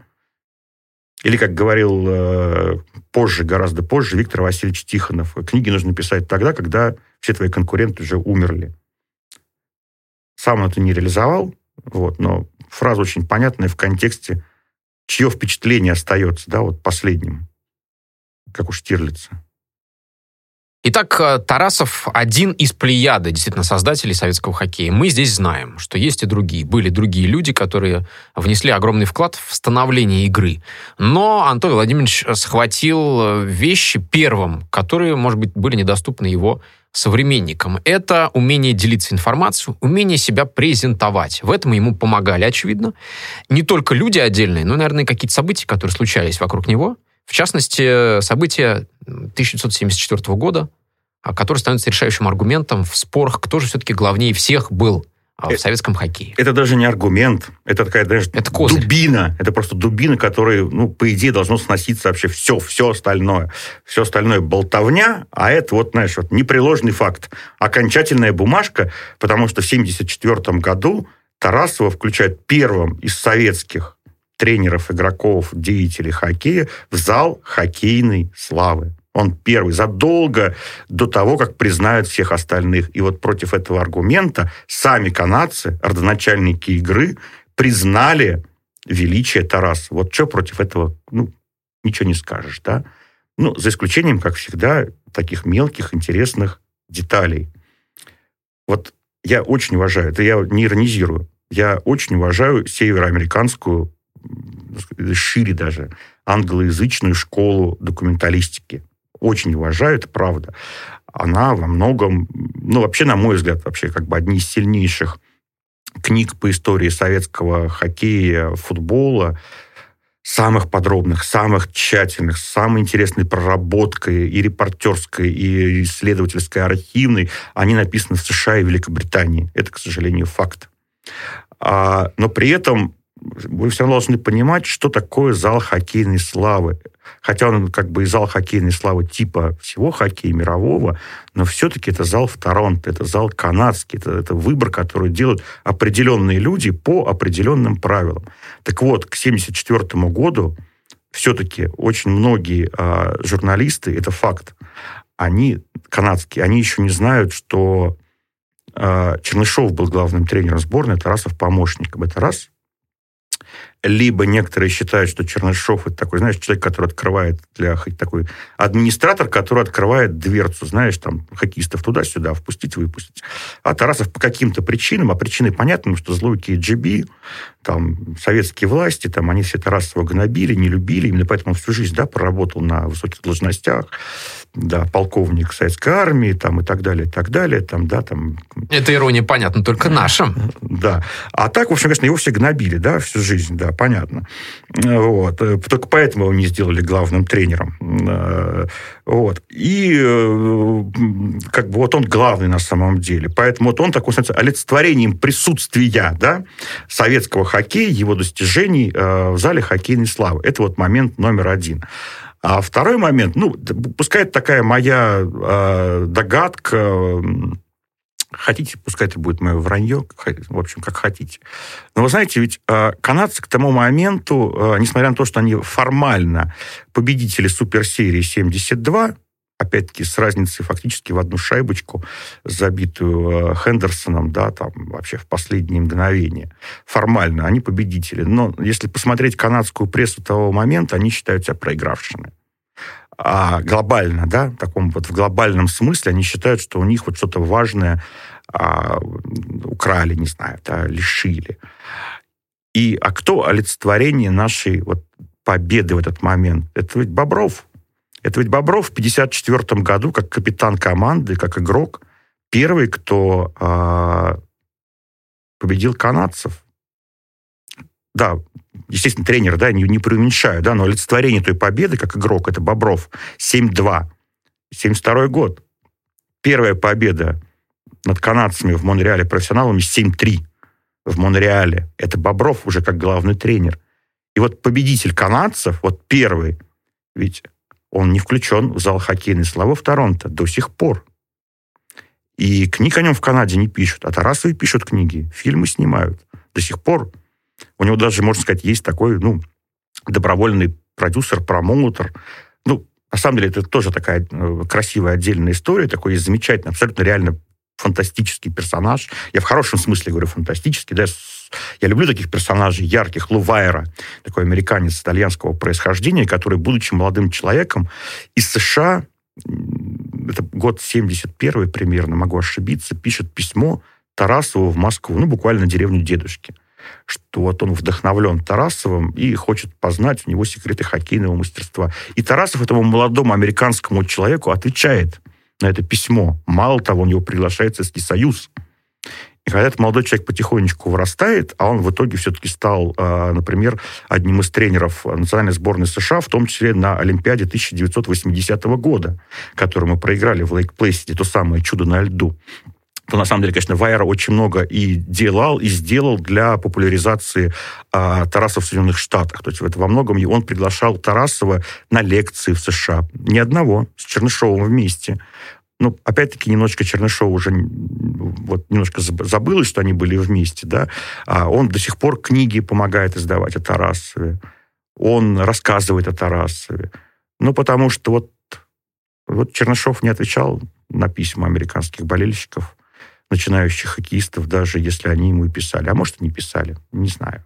Или, как говорил э, позже, гораздо позже, Виктор Васильевич Тихонов, книги нужно писать тогда, когда все твои конкуренты уже умерли. Сам это не реализовал, вот, но фраза очень понятная в контексте, чье впечатление остается, да, вот последним, как у Штирлица. Итак, э, Тарасов один из плеяды, действительно, создателей советского хоккея. Мы здесь знаем, что есть и другие. Были другие люди, которые внесли огромный вклад в становление игры. Но Антон Владимирович схватил э, вещи первым, которые, может быть, были недоступны его современникам. Это умение делиться информацией, умение себя презентовать. В этом ему помогали, очевидно. Не только люди отдельные, но, наверное, какие-то события, которые случались вокруг него. В частности, события 1974 года, а, который становится решающим аргументом в спорах, кто же все-таки главнее всех был в э, советском хоккее. Это даже не аргумент, это такая даже это козырь. дубина. Это просто дубина, которой, ну, по идее, должно сноситься вообще все, все остальное. Все остальное болтовня, а это вот, знаешь, вот непреложный факт. Окончательная бумажка, потому что в 1974 году Тарасова включает первым из советских тренеров, игроков, деятелей хоккея в зал хоккейной славы. Он первый, задолго до того, как признают всех остальных. И вот против этого аргумента сами канадцы, родоначальники игры, признали величие Тараса. Вот что против этого, ну, ничего не скажешь, да? Ну, за исключением, как всегда, таких мелких, интересных деталей. Вот я очень уважаю, это я не иронизирую, я очень уважаю североамериканскую шире даже, англоязычную школу документалистики. Очень уважаю, это правда. Она во многом, ну, вообще, на мой взгляд, вообще как бы одни из сильнейших книг по истории советского хоккея, футбола, самых подробных, самых тщательных, самой интересной проработкой и репортерской, и исследовательской, архивной, они написаны в США и Великобритании. Это, к сожалению, факт. А, но при этом вы все равно должны понимать, что такое зал хоккейной славы. Хотя он как бы и зал хоккейной славы типа всего хоккея мирового, но все-таки это зал в Торонто, это зал канадский, это, это выбор, который делают определенные люди по определенным правилам. Так вот, к 1974 году все-таки очень многие э, журналисты, это факт, они канадские, они еще не знают, что э, Чернышов был главным тренером сборной, Тарасов помощником. Это раз – либо некоторые считают, что Чернышов это такой, знаешь, человек, который открывает для такой администратор, который открывает дверцу, знаешь, там, хоккеистов туда-сюда, впустить, выпустить. А Тарасов по каким-то причинам, а причины понятны, что злой KGB, там, советские власти, там, они все Тарасова гнобили, не любили, именно поэтому всю жизнь, да, проработал на высоких должностях, да, полковник советской армии, там, и так далее, и так далее, там, да, там... Это ирония, понятно, только нашим. Да. А так, в общем, конечно, его все гнобили, да, всю жизнь, да, понятно. Вот. Только поэтому его не сделали главным тренером. Вот. И э, как бы вот он главный на самом деле. Поэтому вот он такой, становится олицетворением присутствия, да, советского хоккея, его достижений э, в зале хоккейной славы. Это вот момент номер один. А второй момент, ну, пускай это такая моя э, догадка, хотите, пускай это будет мое вранье, в общем, как хотите. Но вы знаете, ведь э, канадцы к тому моменту, э, несмотря на то, что они формально победители суперсерии 72, опять-таки, с разницей фактически в одну шайбочку, забитую э, Хендерсоном, да, там, вообще в последние мгновения. Формально они победители. Но если посмотреть канадскую прессу того момента, они считают себя проигравшими. А глобально, да, в таком вот в глобальном смысле, они считают, что у них вот что-то важное а, украли, не знаю, да, лишили. И, а кто олицетворение нашей вот победы в этот момент? Это ведь Бобров. Это ведь Бобров в 1954 году, как капитан команды, как игрок, первый, кто э, победил канадцев. Да, естественно, тренер, да, не, не преуменьшаю, да, но олицетворение той победы, как игрок, это Бобров. 7-2. 72 год. Первая победа над канадцами в Монреале профессионалами 7-3 в Монреале. Это Бобров уже как главный тренер. И вот победитель канадцев, вот первый, ведь он не включен в зал хоккейной славы в Торонто до сих пор. И книг о нем в Канаде не пишут, а Тарасовы пишут книги, фильмы снимают. До сих пор. У него даже, можно сказать, есть такой, ну, добровольный продюсер, промоутер. Ну, на самом деле, это тоже такая э, красивая отдельная история, такой замечательный, абсолютно реально фантастический персонаж. Я в хорошем смысле говорю фантастический, да, я люблю таких персонажей ярких. Лувайра, такой американец итальянского происхождения, который, будучи молодым человеком из США, это год 71 примерно, могу ошибиться, пишет письмо Тарасову в Москву, ну, буквально деревню дедушки, что вот он вдохновлен Тарасовым и хочет познать у него секреты хоккейного мастерства. И Тарасов этому молодому американскому человеку отвечает на это письмо. Мало того, он его приглашает Советский Союз – и когда этот молодой человек потихонечку вырастает, а он в итоге все-таки стал, а, например, одним из тренеров национальной сборной США, в том числе на Олимпиаде 1980 года, которую мы проиграли в Лейк-Плейсиде, то самое чудо на льду то на самом деле, конечно, Вайера очень много и делал, и сделал для популяризации а, Тараса в Соединенных Штатах. То есть это во многом он приглашал Тарасова на лекции в США. Ни одного, с Чернышовым вместе ну, опять-таки, немножечко Чернышов уже вот немножко забылось, что они были вместе, да, а он до сих пор книги помогает издавать о Тарасове, он рассказывает о Тарасове, ну, потому что вот, вот Чернышов не отвечал на письма американских болельщиков, начинающих хоккеистов, даже если они ему и писали, а может, и не писали, не знаю.